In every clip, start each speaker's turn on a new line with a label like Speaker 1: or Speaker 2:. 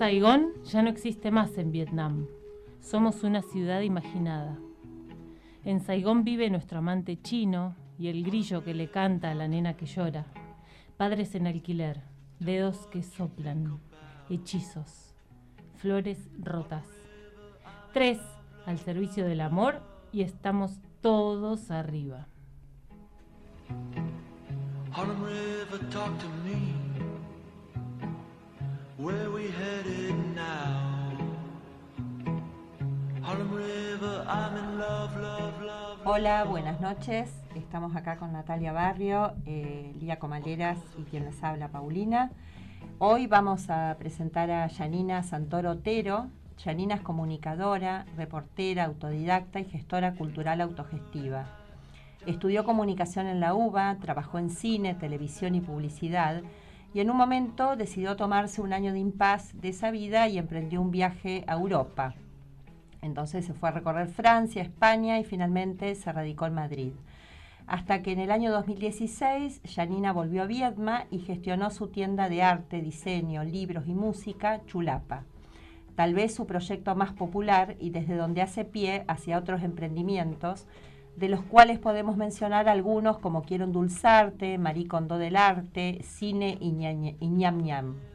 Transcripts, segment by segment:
Speaker 1: Saigón ya no existe más en Vietnam. Somos una ciudad imaginada. En Saigón vive nuestro amante chino y el grillo que le canta a la nena que llora. Padres en alquiler, dedos que soplan, hechizos, flores rotas. Tres al servicio del amor y estamos todos arriba.
Speaker 2: Hola, buenas noches. Estamos acá con Natalia Barrio, eh, Lía Comaleras y quien les habla, Paulina. Hoy vamos a presentar a Yanina Santoro Otero. Yanina es comunicadora, reportera, autodidacta y gestora cultural autogestiva. Estudió comunicación en la UBA, trabajó en cine, televisión y publicidad y en un momento decidió tomarse un año de impas de esa vida y emprendió un viaje a Europa. Entonces se fue a recorrer Francia, España y finalmente se radicó en Madrid. Hasta que en el año 2016 Janina volvió a Viedma y gestionó su tienda de arte, diseño, libros y música, Chulapa. Tal vez su proyecto más popular y desde donde hace pie hacia otros emprendimientos, de los cuales podemos mencionar algunos como Quiero endulzarte, Marí Condó del Arte, Cine y, ñam ñam.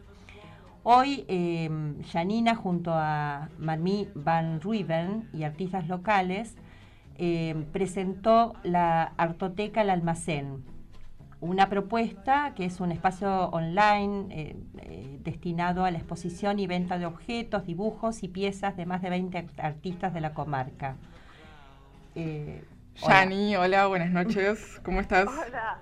Speaker 2: Hoy, eh, Janina junto a Marmí Van Ruiven y artistas locales eh, presentó la Artoteca El Almacén, una propuesta que es un espacio online eh, destinado a la exposición y venta de objetos, dibujos y piezas de más de 20 artistas de la comarca.
Speaker 3: Yani, hola. buenas noches. ¿Cómo estás?
Speaker 4: Hola,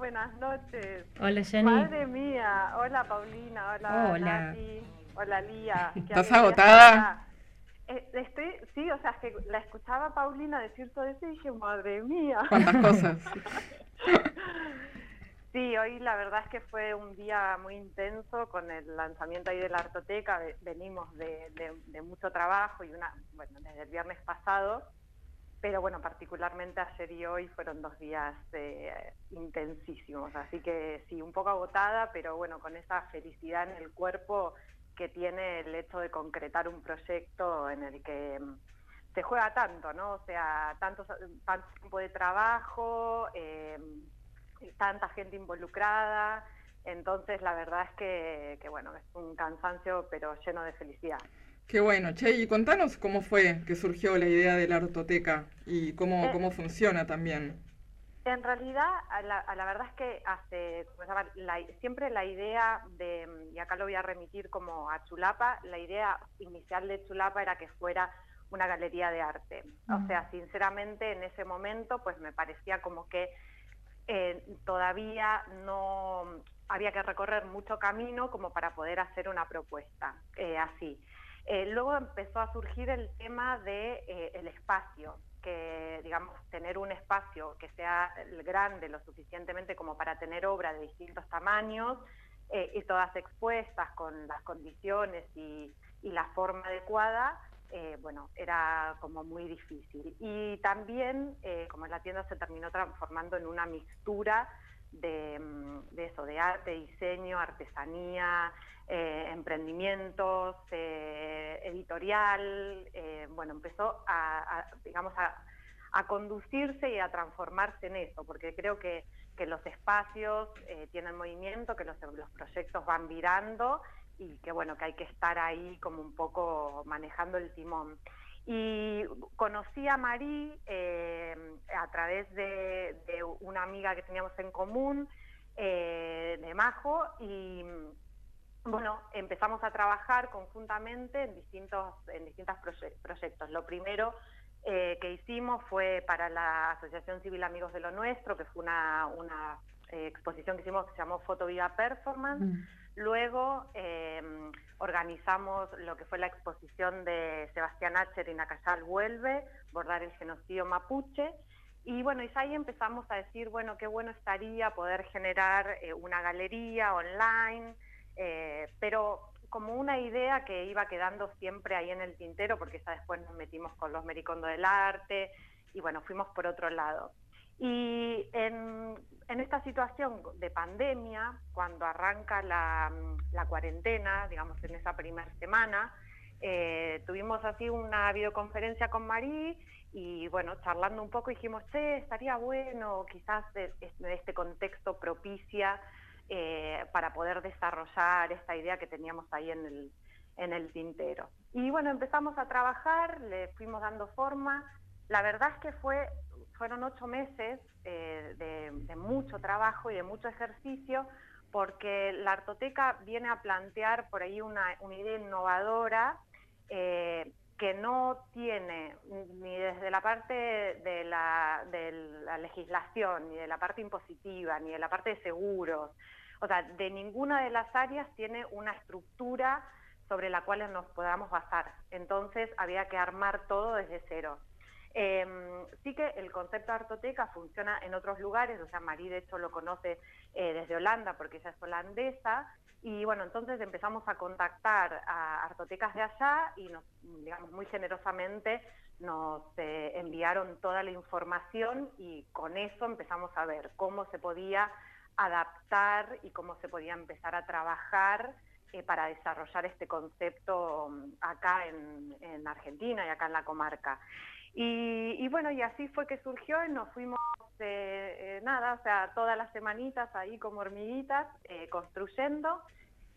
Speaker 4: buenas noches.
Speaker 1: Hola, Yani.
Speaker 4: Madre mía. Hola, Paulina. Hola,
Speaker 2: hola.
Speaker 4: Nati. Hola, Lía.
Speaker 3: ¿Estás agotada?
Speaker 4: Eh, estoy, sí, o sea, que la escuchaba Paulina decir todo eso y dije, madre mía.
Speaker 3: ¿Cuántas cosas?
Speaker 4: sí, hoy la verdad es que fue un día muy intenso con el lanzamiento ahí de la Artoteca. Venimos de, de mucho trabajo y una, bueno, desde el viernes pasado pero bueno, particularmente ayer y hoy fueron dos días eh, intensísimos, así que sí, un poco agotada, pero bueno, con esa felicidad en el cuerpo que tiene el hecho de concretar un proyecto en el que mm, se juega tanto, ¿no? O sea, tanto, tanto tiempo de trabajo, eh, tanta gente involucrada, entonces la verdad es que, que bueno, es un cansancio pero lleno de felicidad.
Speaker 3: Qué bueno, Che, y contanos cómo fue que surgió la idea de la artoteca y cómo, eh, cómo funciona también.
Speaker 4: En realidad, a la, verdad es que hace, siempre la idea de, y acá lo voy a remitir como a Chulapa, la idea inicial de Chulapa era que fuera una galería de arte. O sea, sinceramente en ese momento pues me parecía como que eh, todavía no había que recorrer mucho camino como para poder hacer una propuesta eh, así. Eh, luego empezó a surgir el tema del de, eh, espacio, que digamos tener un espacio que sea grande lo suficientemente como para tener obra de distintos tamaños eh, y todas expuestas con las condiciones y, la forma adecuada, bueno, era como muy difícil. Y también, como la tienda se terminó transformando en una mixtura de, mm, de eso, de arte, diseño, artesanía, eh, emprendimientos, eh, editorial, eh, bueno, empezó a, digamos, a, conducirse y a transformarse en eso, porque creo que, los espacios tienen movimiento, que los, los proyectos van virando y que bueno, que hay que estar ahí como un poco manejando el timón. Y conocí a Marí a través de, una amiga que teníamos en común, de Majo, y, bueno, empezamos a trabajar conjuntamente en distintos en distintos proyectos. Lo primero eh, que hicimos fue para la Asociación Civil Amigos de lo Nuestro, que fue una, una eh, exposición que hicimos que se llamó Foto Viva Performance. Mm. Luego eh, organizamos lo que fue la exposición de Sebastián Acher y Nacayal Vuelve, Bordar el genocidio mapuche. Y bueno, y ahí empezamos a decir, bueno, qué bueno estaría poder generar una galería online, eh, pero como una idea que iba quedando siempre ahí en el tintero, porque ya después nos metimos con los Mericondo del Arte y bueno, fuimos por otro lado. Y en, esta situación de pandemia, cuando arranca la, cuarentena, digamos en esa primera semana, eh, tuvimos así una videoconferencia con Marí y bueno, charlando un poco dijimos, che, estaría bueno, quizás este contexto propicia eh, para poder desarrollar esta idea que teníamos ahí en el, en el tintero. Y bueno, empezamos a trabajar, le fuimos dando forma. La verdad es que fue, fueron ocho meses eh, de, mucho trabajo y de mucho ejercicio, porque la artoteca viene a plantear por ahí una, idea innovadora eh, que no tiene ni desde la parte de la, de la, legislación, ni de la parte impositiva, ni de la parte de seguros. O sea, de ninguna de las áreas tiene una estructura sobre la cual nos podamos basar. Entonces había que armar todo desde cero. Em, sí que el concepto de artoteca funciona en otros lugares, o sea, Marí de hecho lo conoce eh, desde Holanda porque ella es holandesa, y bueno, entonces empezamos a contactar a artotecas de allá y nos, digamos, muy generosamente nos eh, enviaron toda la información y con eso empezamos a ver cómo se podía adaptar y cómo se podía empezar a trabajar eh, para desarrollar este concepto mm, acá en, Argentina y acá en la comarca. Y, bueno, y así fue que surgió y nos fuimos, eh, nada, o sea, todas las semanitas ahí como hormiguitas, construyendo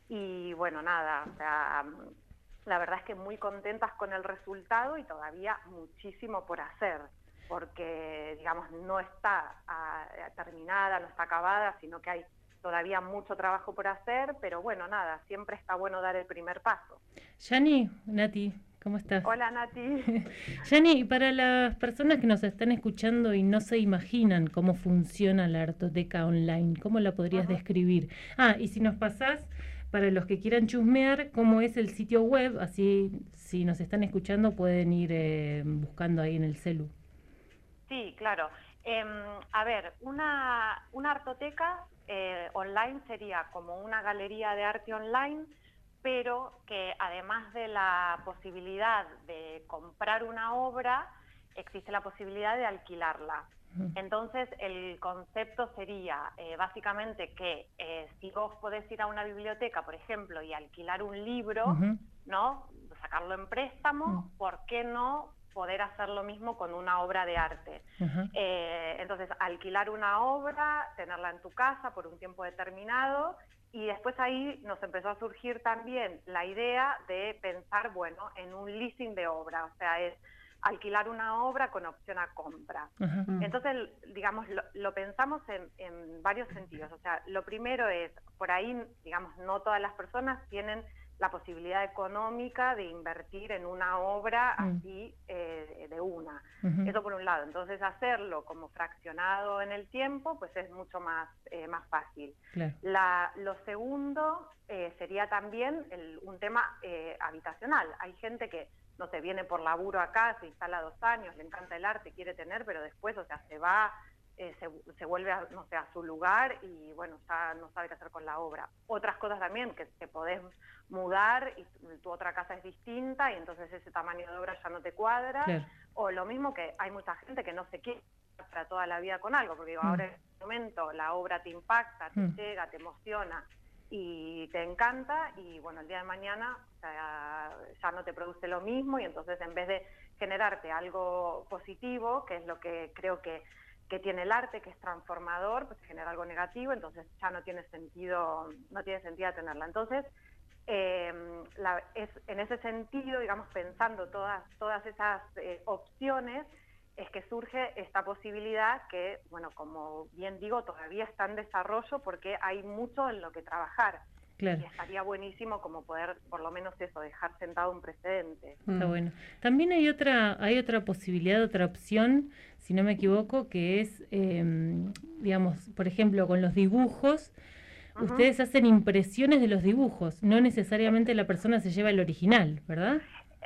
Speaker 4: y bueno, nada, o sea, la verdad es que muy contentas con el resultado y todavía muchísimo por hacer, porque digamos no está ah, terminada, no está acabada, sino que hay todavía mucho trabajo por hacer, pero bueno, nada, siempre está bueno dar el primer paso.
Speaker 1: Yani, Nati, ¿cómo estás?
Speaker 4: Hola Nati.
Speaker 1: Yani, para las personas que nos están escuchando y no se imaginan cómo funciona la artoteca online, ¿cómo la podrías describir? Ah, y si nos pasás para los que quieran chusmear cómo es el sitio web, así si nos están escuchando pueden ir eh, buscando ahí en el celu.
Speaker 4: Sí, claro. Em, a ver, una, una artoteca eh, online sería como una galería de arte online, pero que además de la posibilidad de comprar una obra, existe la posibilidad de alquilarla. Entonces, el concepto sería eh, básicamente que eh, si vos podés ir a una biblioteca, por ejemplo, y alquilar un libro, ¿no? Sacarlo en préstamo, ¿por qué no poder hacer lo mismo con una obra de arte? Eh, entonces, alquilar una obra, tenerla en tu casa por un tiempo determinado y después ahí nos empezó a surgir también la idea de pensar, bueno, en un leasing de obra, o sea, es alquilar una obra con opción a compra. Mm. Entonces, digamos, lo, pensamos en, varios sentidos. O sea, lo primero es, por ahí, digamos, no todas las personas tienen la posibilidad económica de invertir en una obra mm. así eh, de una. Eso por un lado. Entonces, hacerlo como fraccionado en el tiempo, pues es mucho más, eh, más fácil. La, lo segundo eh, sería también un tema habitacional. Hay gente que no sé, viene por laburo acá, se instala dos años, le encanta el arte, quiere tener, pero después, o sea, se va, eh, se, vuelve a, no sé, a su lugar y bueno, ya no sabe qué hacer con la obra. Otras cosas también, que te podés mudar y tu otra casa es distinta y entonces ese tamaño de obra ya no te cuadra. O lo mismo que hay mucha gente que no se quiere para toda la vida con algo, porque digo, mm. ahora en este momento la obra te impacta, te mm. llega, te emociona y te encanta y bueno, el día de mañana ya no te produce lo mismo y entonces en vez de generarte algo positivo, que es lo que creo que, que tiene el arte, que es transformador, pues genera algo negativo, entonces ya no tiene sentido, no tiene sentido tenerla. Entonces, em, es, en ese sentido, digamos, pensando todas, todas esas eh, opciones, es que surge esta posibilidad que, bueno, como bien digo, todavía está en desarrollo porque hay mucho en lo que trabajar. Y estaría buenísimo como poder, por lo menos eso, dejar sentado un precedente.
Speaker 1: Está bueno. También hay otra, hay otra posibilidad, otra opción, si no me equivoco, que es, em, digamos, por ejemplo, con los dibujos, ustedes hacen impresiones de los dibujos, no necesariamente la persona se lleva el original, ¿verdad?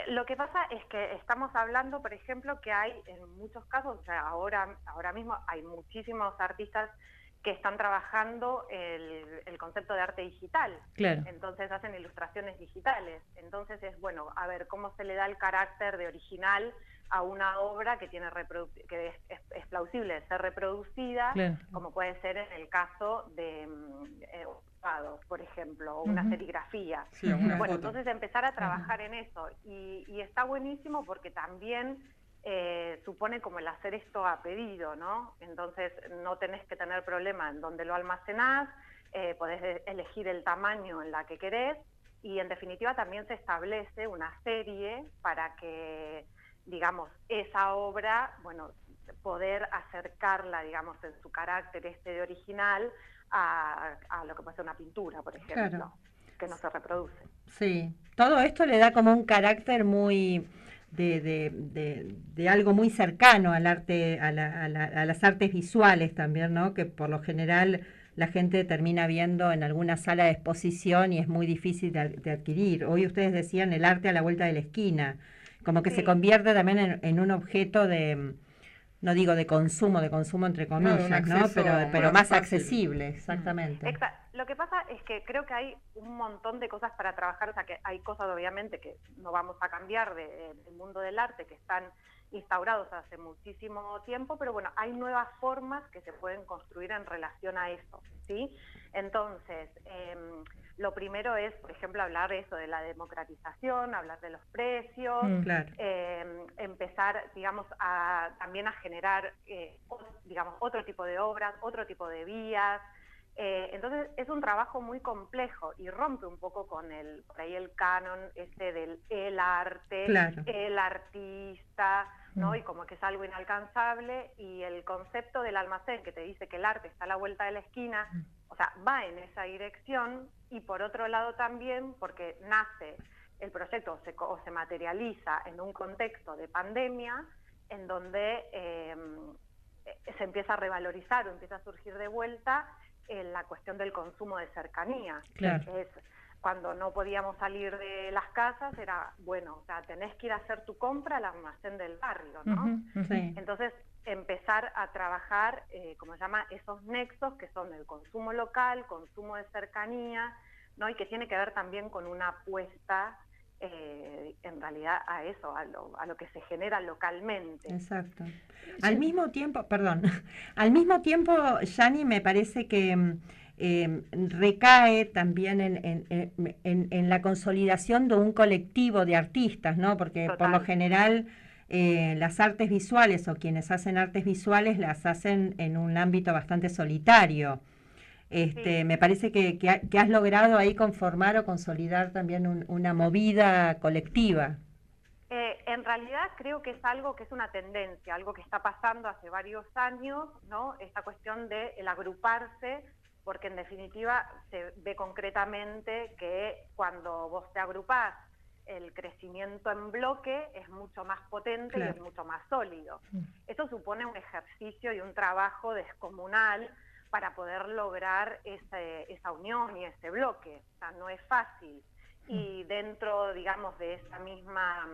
Speaker 4: Lo que pasa es que estamos hablando, por ejemplo, que hay en muchos casos, o sea, ahora, ahora mismo hay muchísimos artistas que están trabajando el, concepto de arte digital.
Speaker 1: Claro.
Speaker 4: Entonces hacen ilustraciones digitales. Entonces es bueno, a ver cómo se le da el carácter de original a una obra que tiene que es, plausible de ser reproducida, como puede ser en el caso de mm, eh, por ejemplo, o una serigrafía. bueno, entonces empezar a trabajar en eso. Y, y, está buenísimo porque también eh, supone como el hacer esto a pedido, ¿no? Entonces no tenés que tener problema en dónde lo almacenás, eh, podés elegir el tamaño en la que querés y en definitiva también se establece una serie para que, digamos, esa obra, bueno, poder acercarla, digamos, en su carácter este de original a, lo que puede ser una pintura, por ejemplo, que no se reproduce.
Speaker 2: Sí, todo esto le da como un carácter muy de, de, de, algo muy cercano al arte, a, a, las artes visuales también, ¿no? Que por lo general la gente termina viendo en alguna sala de exposición y es muy difícil de, adquirir. Hoy ustedes decían el arte a la vuelta de la esquina, como que se convierte también en, un objeto de, no digo de consumo, de consumo entre comillas, ¿no? Pero, pero más accesible, exactamente.
Speaker 4: Lo que pasa es que creo que hay un montón de cosas para trabajar, o sea que hay cosas obviamente que no vamos a cambiar del mundo del arte, que están instaurados hace muchísimo tiempo, pero bueno, hay nuevas formas que se pueden construir en relación a eso, ¿sí? Entonces, em, lo primero es, por ejemplo, hablar eso de la democratización, hablar de los precios, mm. em, empezar, digamos, a, también a generar, eh, digamos, otro tipo de obras, otro tipo de vías. Eh, entonces es un trabajo muy complejo y rompe un poco con el, por ahí el canon este del el arte, el artista, ¿no? Mm. Y como que es algo inalcanzable y el concepto del almacén que te dice que el arte está a la vuelta de la esquina, mm. o sea, va en esa dirección y por otro lado también porque nace el proyecto o se, se materializa en un contexto de pandemia en donde em, se empieza a revalorizar o empieza a surgir de vuelta en la cuestión del consumo de cercanía. Es cuando no podíamos salir de las casas, era, bueno, o sea, tenés que ir a hacer tu compra al almacén del barrio, ¿no? Entonces, empezar a trabajar, eh, como se llama, esos nexos que son el consumo local, consumo de cercanía, ¿no? Y que tiene que ver también con una apuesta eh, en realidad a eso, a lo, a lo, que se genera localmente.
Speaker 2: Exacto. Al mismo tiempo, perdón, al mismo tiempo, Yani, me parece que mm, em, recae también en, en, en, la consolidación de un colectivo de artistas, ¿no? Porque por lo general eh, las artes visuales o quienes hacen artes visuales las hacen en un ámbito bastante solitario. Este, Me parece que, que, has logrado ahí conformar o consolidar también una movida colectiva.
Speaker 4: Eh, en realidad creo que es algo que es una tendencia, algo que está pasando hace varios años, ¿no? Esta cuestión de el agruparse, porque en definitiva se ve concretamente que cuando vos te agrupás, el crecimiento en bloque es mucho más potente y es mucho más sólido. Mm. Eso supone un ejercicio y un trabajo descomunal para poder lograr esa unión y ese bloque. O sea, no es fácil. Y dentro, digamos, de esa misma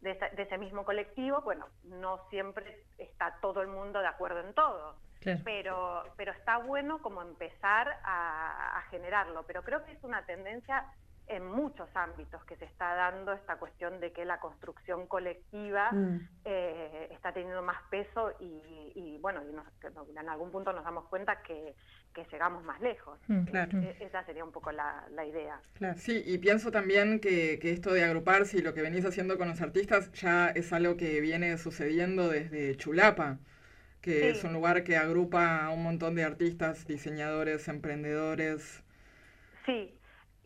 Speaker 4: de, ese mismo colectivo, bueno, no siempre está todo el mundo de acuerdo en todo. Pero, pero está bueno como empezar a, a generarlo. Pero creo que es una tendencia en muchos ámbitos que se está dando esta cuestión de que la construcción colectiva mm. eh, está teniendo más peso y, bueno, en algún punto nos damos cuenta que, llegamos más lejos. Mm, e, esa sería un poco la, idea.
Speaker 3: Sí, y pienso también que, esto de agruparse y lo que venís haciendo con los artistas ya es algo que viene sucediendo desde Chulapa que es un lugar que agrupa a un montón de artistas, diseñadores, emprendedores.
Speaker 4: Sí,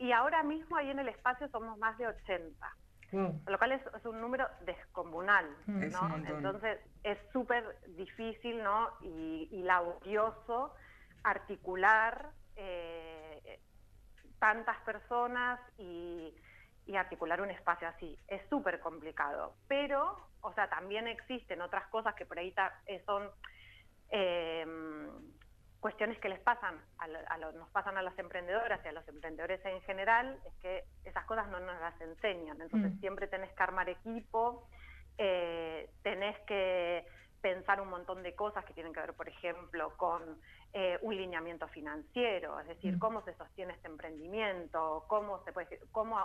Speaker 4: y ahora mismo ahí en el espacio somos más de 80. Lo cual es, un número descomunal, mm. ¿no? Entonces es súper difícil, ¿no? Y, laborioso articular eh, tantas personas y, articular un espacio así. Es súper complicado. Pero, o sea, también existen otras cosas que por ahí eh, son... Eh, cuestiones que les pasan, a, nos pasan a las emprendedoras y a los emprendedores en general, es que esas cosas no nos las enseñan. Entonces mm. siempre tenés que armar equipo, eh, tenés que pensar un montón de cosas que tienen que ver, por ejemplo, con eh, un lineamiento financiero, es decir, mm. cómo se sostiene este emprendimiento, cómo se puede, cómo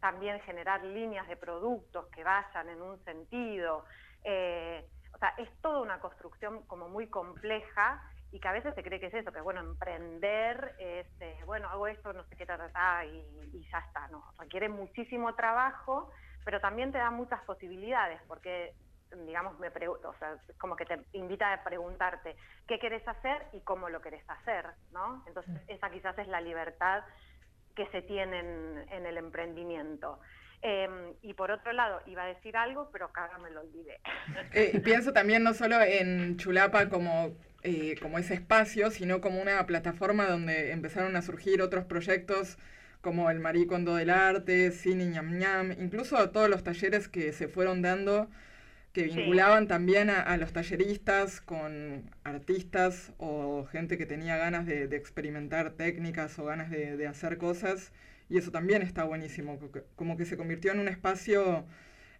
Speaker 4: también generar líneas de productos que vayan en un sentido. Eh, o sea, es toda una construcción como muy compleja y que a veces se cree que es eso, que bueno, emprender es, eh, bueno, hago esto, no sé qué, ta, y, y ya está, ¿no? Requiere muchísimo trabajo, pero también te da muchas posibilidades, porque digamos, me o sea, como que te invita a preguntarte qué querés hacer y cómo lo querés hacer, ¿no? Entonces, esa quizás es la libertad que se tiene en, el emprendimiento. Em, y por otro lado, iba a decir algo, pero acá me lo olvidé.
Speaker 3: Eh, pienso también no solo en Chulapa como, eh, como ese espacio, sino como una plataforma donde empezaron a surgir otros proyectos como el Maricondo del Arte, Cine Ñam Ñam, incluso todos los talleres que se fueron dando que vinculaban también a, los talleristas con artistas o gente que tenía ganas de, experimentar técnicas o ganas de, hacer cosas. Y eso también está buenísimo, como que se convirtió en un espacio,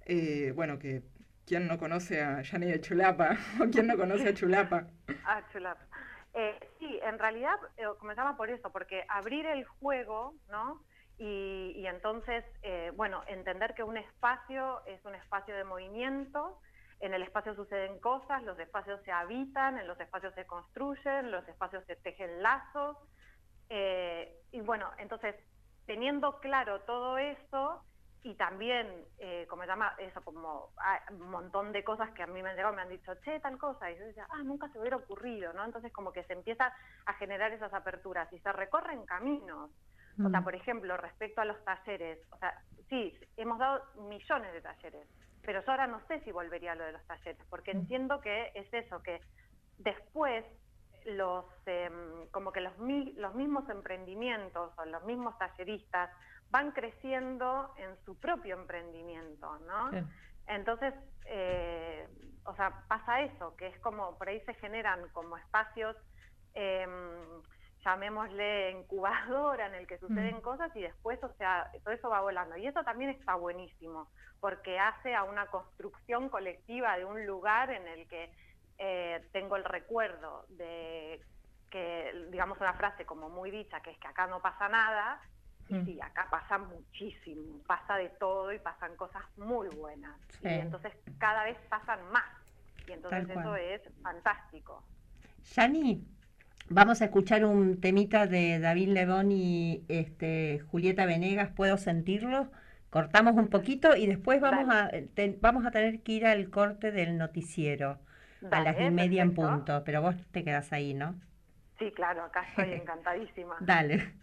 Speaker 3: eh, bueno, que ¿quién no conoce a Yani de Chulapa? ¿O quién no conoce a Chulapa?
Speaker 4: A Chulapa. Eh, sí, en realidad eh, comenzaba por eso, porque abrir el juego, ¿no? Y, entonces, eh, bueno, entender que un espacio es un espacio de movimiento, en el espacio suceden cosas, los espacios se habitan, en los espacios se construyen, los espacios se tejen lazos. Eh, y bueno, entonces, teniendo claro todo eso, y también, eh, como se llama, eso, como ah, un montón de cosas que a mí me han llegado, me han dicho, che, tal cosa, y yo decía, ah, nunca se hubiera ocurrido, ¿no? Entonces, como que se empieza a generar esas aperturas y se recorren caminos. O sea, mm. por ejemplo, respecto a los talleres, o sea, sí, hemos dado millones de talleres, pero yo ahora no sé si volvería a lo de los talleres, porque mm. entiendo que es eso, que después los em, como que los, los mismos emprendimientos o los mismos talleristas van creciendo en su propio emprendimiento, ¿no? Entonces, eh, o sea, pasa eso, que es como, por ahí se generan como espacios eh, llamémosle incubadora en el que suceden mm. cosas y después, o sea, todo eso va volando. Y eso también está buenísimo, porque hace a una construcción colectiva de un lugar en el que eh, tengo el recuerdo de que, digamos, una frase como muy dicha, que es que acá no pasa nada, y mm. sí, acá pasa muchísimo, pasa de todo y pasan cosas muy buenas. Y entonces cada vez pasan más. Y entonces eso es fantástico.
Speaker 2: Yani, Vamos a escuchar un temita de David Lebón y este, Julieta Venegas, ¿puedo sentirlo? Cortamos un poquito y después vamos a, vamos a tener que ir al corte del noticiero a las y media en punto, pero vos te quedas ahí, ¿no?
Speaker 4: Sí, claro, acá estoy encantadísima.
Speaker 2: Dale.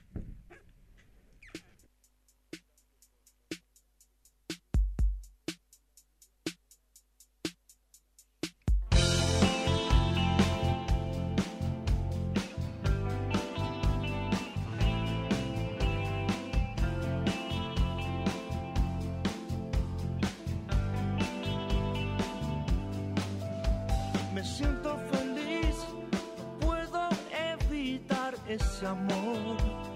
Speaker 2: Esse amor.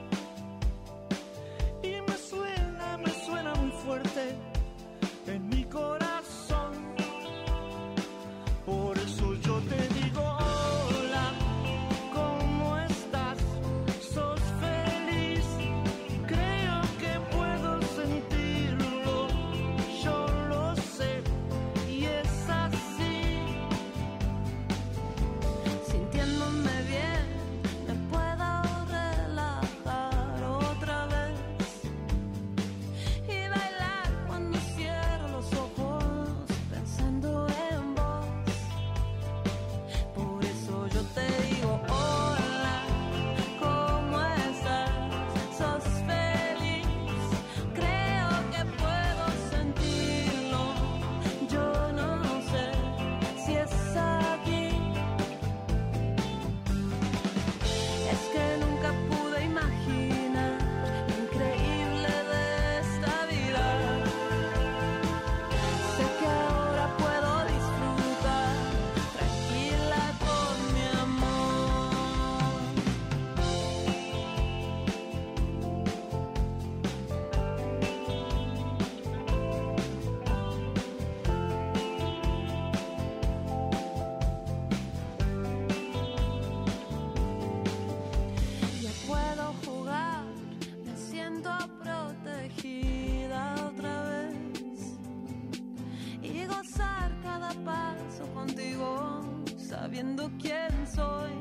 Speaker 5: Cada paso contigo sabiendo quién soy.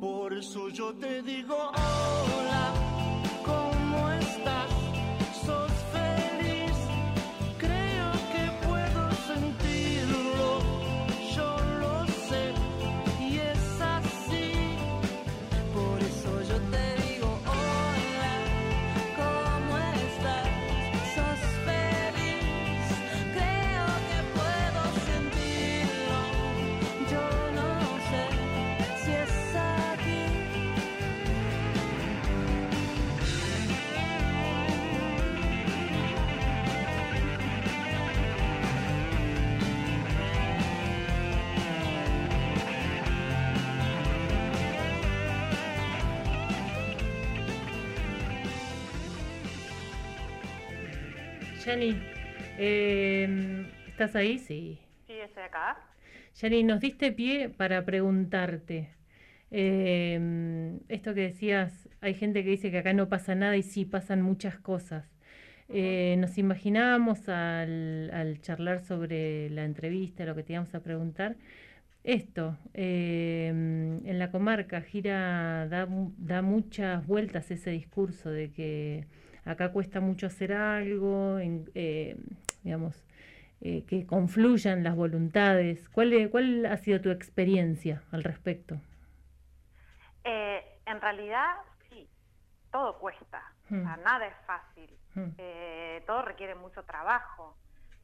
Speaker 6: Por eso yo te digo hola, ¿cómo estás?
Speaker 1: Yani, eh, ¿estás ahí? Sí.
Speaker 4: Sí, estoy acá.
Speaker 1: Yani, nos diste pie para preguntarte. eh, esto que decías, hay gente que dice que acá no pasa nada y sí pasan muchas cosas. Eh, nos imaginábamos al, al charlar sobre la entrevista, lo que te íbamos a preguntar, esto, eh, en la comarca gira, da, da muchas vueltas ese discurso de que acá cuesta mucho hacer algo, en- eh, digamos, eh, que confluyan las voluntades. ¿Cuál, ¿Cuál ha sido tu experiencia al respecto?
Speaker 4: Eh, en realidad, sí, todo cuesta. O sea,
Speaker 1: Hmm.
Speaker 4: nada es fácil.
Speaker 1: Hmm.
Speaker 4: Eh, todo requiere mucho trabajo.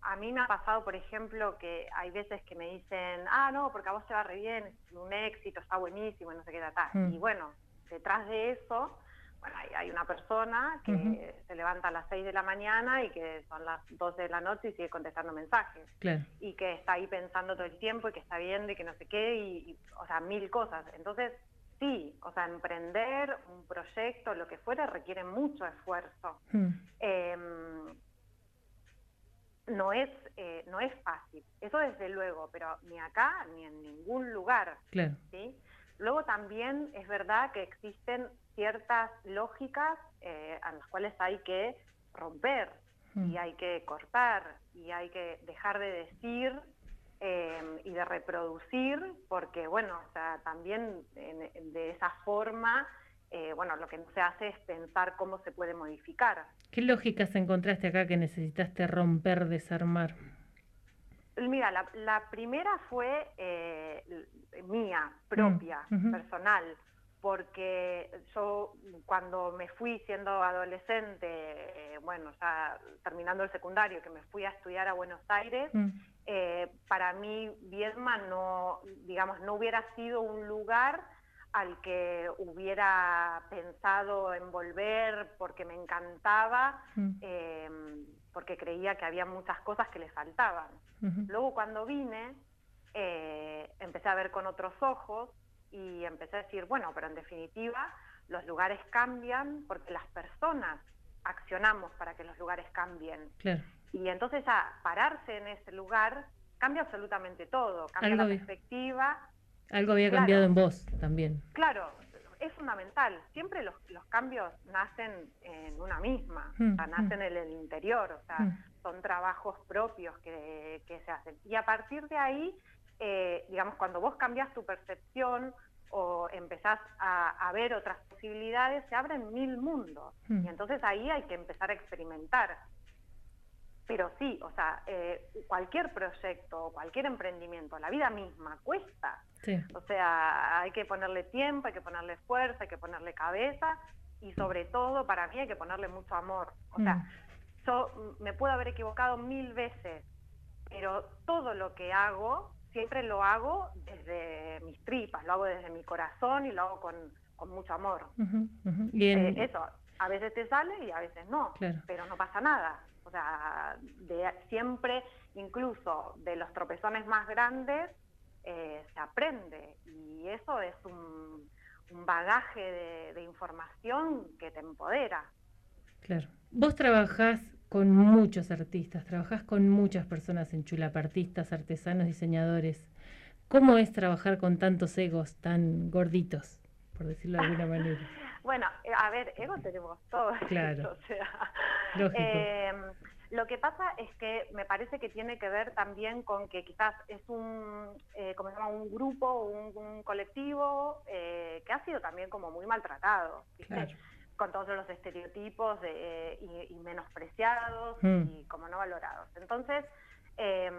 Speaker 4: A mí me ha pasado, por ejemplo, que hay veces que me dicen, ah, no, porque a vos te va re bien, es un éxito, está buenísimo, y no sé qué tal.
Speaker 1: Mm.
Speaker 4: Y bueno, detrás de eso, bueno, hay, hay una persona que se levanta a las 6 de la mañana y que son las 12 de la noche y sigue contestando mensajes.
Speaker 1: Claro.
Speaker 4: Y que está ahí pensando todo el tiempo y que está viendo y que no sé qué, y, y, o sea, mil cosas. Entonces, sí, o sea, emprender un proyecto, lo que fuera, requiere mucho esfuerzo.
Speaker 1: Hmm.
Speaker 4: Em, no es eh, no es fácil, eso desde luego, pero ni acá ni en ningún lugar,
Speaker 1: Claro.
Speaker 4: ¿sí? Luego también es verdad que existen ciertas lógicas eh, a las cuales hay que romper y hay que cortar y hay que dejar de decir eh, y de reproducir, porque bueno, o sea, también en- de esa forma, eh, bueno, lo que no se hace es pensar cómo se puede modificar.
Speaker 1: ¿Qué lógicas encontraste acá que necesitaste romper, desarmar?
Speaker 4: Mira, la, la primera fue eh, mía, propia,
Speaker 1: Mm,
Speaker 4: personal, porque yo cuando me fui siendo adolescente, eh, bueno, ya terminando el secundario, que me fui a estudiar a Buenos Aires,
Speaker 1: Mm.
Speaker 4: eh, para mí Viedma no, digamos, no hubiera sido un lugar al que hubiera pensado en volver porque me encantaba,
Speaker 1: Mm.
Speaker 4: eh, porque creía que había muchas cosas que le faltaban. Luego cuando vine, eh, empecé a ver con otros ojos y empecé a decir, bueno, pero en definitiva los lugares cambian porque las personas accionamos para que los lugares cambien.
Speaker 1: Claro.
Speaker 4: Y entonces ya pararse en ese lugar cambia absolutamente todo, cambia
Speaker 1: Algo
Speaker 4: la perspectiva.
Speaker 1: Algo había
Speaker 4: Claro.
Speaker 1: cambiado en vos también.
Speaker 4: Claro, es fundamental. Siempre los, los cambios nacen en una misma,
Speaker 1: Mm,
Speaker 4: o sea, nacen en el interior, o sea,
Speaker 1: Mm.
Speaker 4: son trabajos propios que, que se hacen. Y a partir de ahí, eh, digamos, cuando vos cambias tu percepción o empezás a, a ver otras posibilidades, se abren mil mundos.
Speaker 1: Mm.
Speaker 4: Y entonces ahí hay que empezar a experimentar. Pero sí, o sea, eh, cualquier proyecto, cualquier emprendimiento, la vida misma cuesta.
Speaker 1: Sí.
Speaker 4: O sea, hay que ponerle tiempo, hay que ponerle fuerza, hay que ponerle cabeza y sobre todo para mí hay que ponerle mucho amor. O sea,
Speaker 1: Mm.
Speaker 4: yo me puedo haber equivocado mil veces, pero todo lo que hago siempre lo hago desde mis tripas, lo hago desde mi corazón y lo hago con, con mucho amor. Eh, eso, a veces te sale y a veces no,
Speaker 1: Claro.
Speaker 4: pero no pasa nada. O sea, de, siempre, incluso de los tropezones más grandes, eh, se aprende y eso es un, un bagaje de, de información que te empodera.
Speaker 1: Claro. Vos trabajás con muchos artistas, trabajás con muchas personas en Chulapa, artistas, artesanos, diseñadores. ¿Cómo es trabajar con tantos egos tan gorditos, por decirlo de alguna manera?
Speaker 4: Bueno, eh, a ver, ego tenemos todos.
Speaker 1: Claro.
Speaker 4: o sea, eh, lo que pasa es que me parece que tiene que ver también con que quizás es un, eh, ¿cómo se llama? Un grupo, un, un colectivo eh, que ha sido también como muy maltratado, ¿viste?
Speaker 1: Claro.
Speaker 4: con todos los estereotipos de, y, y menospreciados
Speaker 1: Mm.
Speaker 4: y como no valorados. Entonces, eh,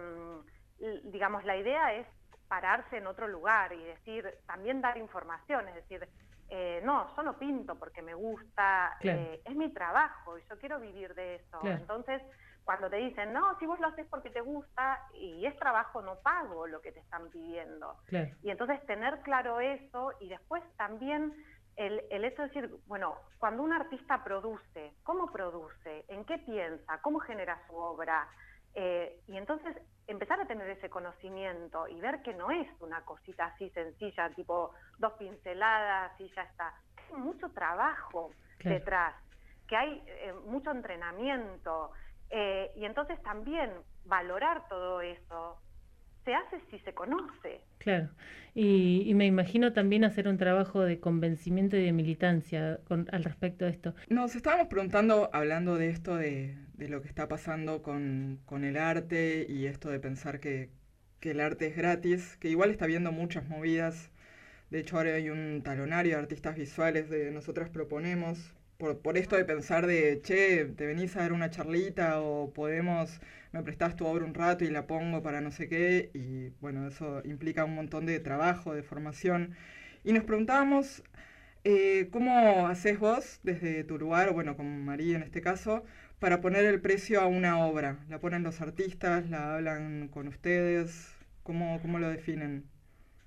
Speaker 4: l- digamos, la idea es pararse en otro lugar y decir, también dar información, es decir, eh, no, yo no pinto porque me gusta,
Speaker 1: Claro.
Speaker 4: eh, es mi trabajo y yo quiero vivir de eso.
Speaker 1: Claro.
Speaker 4: Entonces, cuando te dicen, no, si vos lo haces porque te gusta y es trabajo, no pago lo que te están pidiendo.
Speaker 1: Claro.
Speaker 4: Y entonces tener claro eso y después también el, el hecho de decir, bueno, cuando un artista produce, ¿cómo produce? ¿En qué piensa? ¿Cómo genera su obra? Eh, y entonces empezar a tener ese conocimiento y ver que no es una cosita así sencilla, tipo dos pinceladas y ya está. Hay mucho trabajo
Speaker 1: Claro.
Speaker 4: detrás, que hay eh, mucho entrenamiento. eh, y entonces también valorar todo eso se hace si se conoce.
Speaker 1: Claro. Y, y me imagino también hacer un trabajo de convencimiento y de militancia con, al respecto de esto.
Speaker 3: Nos estábamos preguntando, hablando de esto, de, de lo que está pasando con, con el arte y esto de pensar que, que el arte es gratis, que igual está habiendo muchas movidas. De hecho, ahora hay un talonario de artistas visuales de nosotras proponemos. Por, por esto de pensar de, che, te venís a dar una charlita o podemos, me prestás tu obra un rato y la pongo para no sé qué. Y bueno, eso implica un montón de trabajo, de formación. Y nos preguntábamos eh, ¿Cómo haces vos desde tu lugar, bueno, con María en este caso, para poner el precio a una obra? ¿La ponen los artistas? ¿La hablan con ustedes? ¿Cómo, cómo lo definen?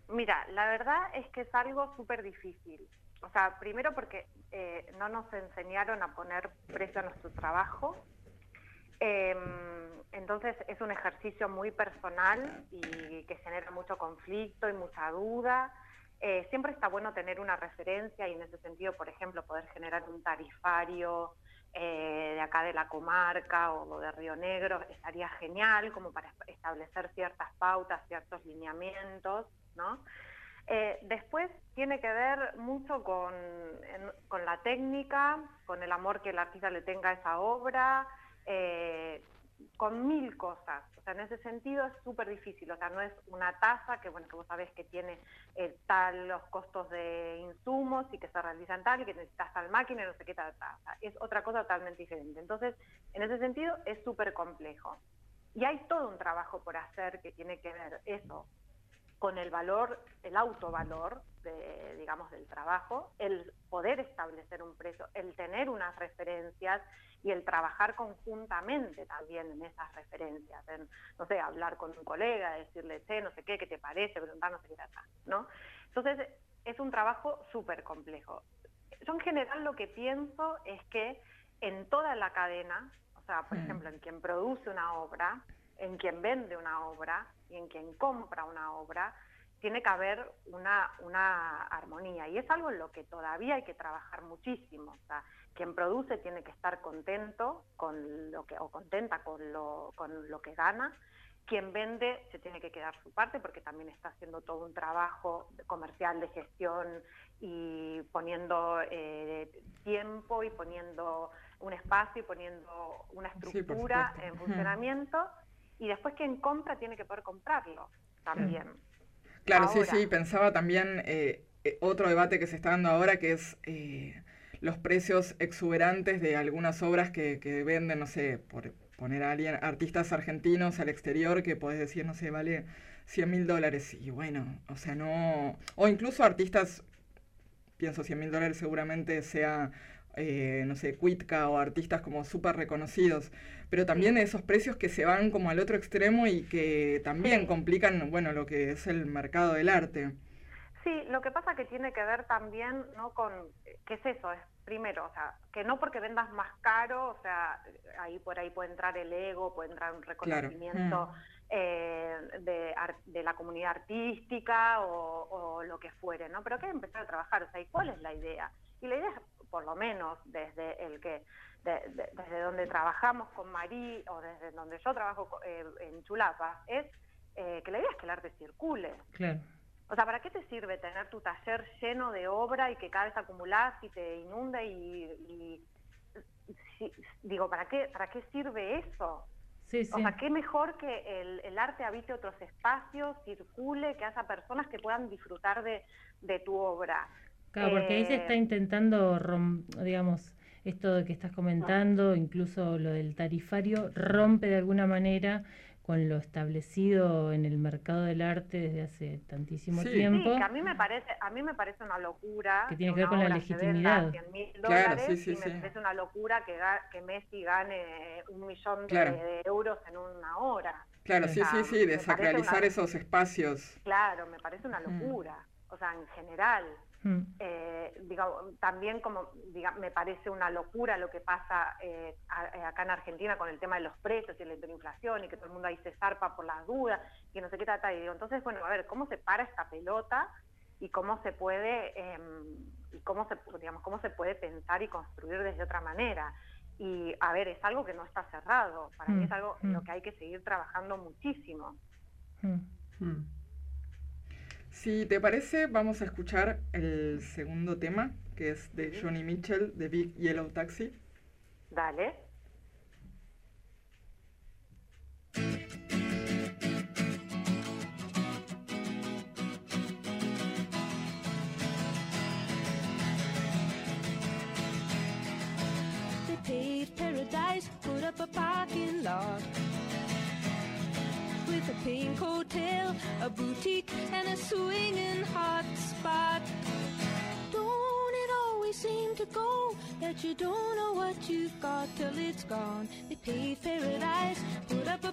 Speaker 4: Mira, la verdad es que es algo súper difícil. O sea, primero porque eh, no nos enseñaron a poner precio a nuestro trabajo. Eh, entonces es un ejercicio muy personal y que genera mucho conflicto y mucha duda. Eh, siempre está bueno tener una referencia y en ese sentido, por ejemplo, poder generar un tarifario eh, de acá de la comarca o de Río Negro estaría genial como para est- establecer ciertas pautas, ciertos lineamientos, ¿no? Eh, después tiene que ver mucho con, con la técnica, con el amor que el artista le tenga a esa obra, eh, con mil cosas. O sea, en ese sentido es súper difícil. O sea, no es una tasa que, bueno, que vos sabés que tiene eh, tal los costos de insumos y que se realizan tal y que necesitas tal máquina y no sé qué tal tasa. Es otra cosa totalmente diferente. Entonces, en ese sentido es súper complejo. Y hay todo un trabajo por hacer que tiene que ver eso con el valor, el autovalor, de, digamos, del trabajo, el poder establecer un precio, el tener unas referencias y el trabajar conjuntamente también en esas referencias, en, no sé, hablar con un colega, decirle, che, no sé qué, qué te parece, preguntar no sé qué tal, ¿no? Entonces, es un trabajo súper complejo. Yo en general lo que pienso es que en toda la cadena, o sea, por
Speaker 3: Mm.
Speaker 4: ejemplo, en quien produce una obra, en quien vende una obra y en quien compra una obra, tiene que haber una, una armonía. Y es algo en lo que todavía hay que trabajar muchísimo. O sea, quien produce tiene que estar contento con lo que, o contenta con lo, con lo que gana. Quien vende se tiene que quedar su parte porque también está haciendo todo un trabajo comercial de gestión y poniendo eh, tiempo y poniendo un espacio y poniendo una estructura en funcionamiento. Y después quien compra tiene que poder comprarlo también.
Speaker 3: Claro, sí,
Speaker 4: Ahora.
Speaker 3: sí, pensaba también eh, eh, otro debate que se está dando ahora, que es eh, los precios exuberantes de algunas obras que, que venden, no sé, por poner a alguien, artistas argentinos al exterior, que podés decir, no sé, vale 100 mil dólares. Y bueno, o sea, no... O incluso artistas, pienso 100 mil dólares seguramente sea, eh, no sé, Cuitca o artistas como súper reconocidos, pero también esos precios que se van como al otro extremo y que también complican, bueno, lo que es el mercado del arte.
Speaker 4: Sí, lo que pasa que tiene que ver también, ¿no? Con, ¿qué es eso? Es primero, o sea, que no porque vendas más caro, o sea, ahí por ahí puede entrar el ego, puede entrar un reconocimiento eh, de, de la comunidad artística o, o lo que fuere, ¿no? Pero hay que empezar a trabajar, o sea, ¿y cuál es la idea? Y la idea es, por lo menos, desde el que, de- de- desde donde trabajamos con Marí o desde donde yo trabajo eh, en Chulapa, es eh, que la idea es que el arte circule.
Speaker 1: Claro.
Speaker 4: O sea, ¿para qué te sirve tener tu taller lleno de obra y que cada vez acumulás y te inunda y, y- si- digo, ¿para qué, ¿para qué sirve eso?
Speaker 1: Sí,
Speaker 4: O
Speaker 1: sí.
Speaker 4: sea, qué mejor que el, el arte habite otros espacios, circule, que haya personas que puedan disfrutar de, de tu obra.
Speaker 1: Claro, porque ahí se
Speaker 4: Eh,
Speaker 1: está intentando, rom- digamos, esto de que estás comentando, incluso lo del tarifario, rompe de alguna manera con lo establecido en el mercado del arte desde hace tantísimo
Speaker 3: Sí.
Speaker 1: tiempo.
Speaker 4: Sí, que a mí me parece, a mí me parece una locura
Speaker 1: Que tiene
Speaker 4: que
Speaker 1: que ver con la legitimidad.
Speaker 4: venda 100 mil
Speaker 3: Claro,
Speaker 4: dólares
Speaker 3: sí, sí,
Speaker 4: y me parece una locura que, que Messi gane un millón de,
Speaker 3: Claro.
Speaker 4: de euros en una hora.
Speaker 3: Claro, sí, sí, sí, desacralizar
Speaker 4: una-
Speaker 3: esos espacios.
Speaker 4: Claro, me parece una
Speaker 3: Mm.
Speaker 4: locura. O sea, en general.
Speaker 1: Mm.
Speaker 4: Eh, digo, también como diga, me parece una locura lo que pasa eh, a- eh, acá en Argentina con el tema de los precios y la hiperinflación y que todo el mundo ahí se zarpa por las dudas y no sé qué trata. Y digo, entonces, bueno, a ver, ¿cómo se para esta pelota y cómo se puede, eh, y cómo se, digamos, cómo se puede pensar y construir desde otra manera? Y a ver, es algo que no está cerrado. Para mí
Speaker 1: Mm,
Speaker 4: es algo en lo
Speaker 1: mm.
Speaker 4: que hay que seguir trabajando muchísimo.
Speaker 1: Mm.
Speaker 3: Si te parece, vamos a escuchar el segundo tema, que es de Johnny Mitchell, de Big Yellow Taxi.
Speaker 4: Dale.
Speaker 5: They paved paradise, put up a parking lot with a pink hotel, a boutique, and a swinging hot spot. Don't it always seem to go that you don't know what you've got till it's gone? They paved paradise, put up a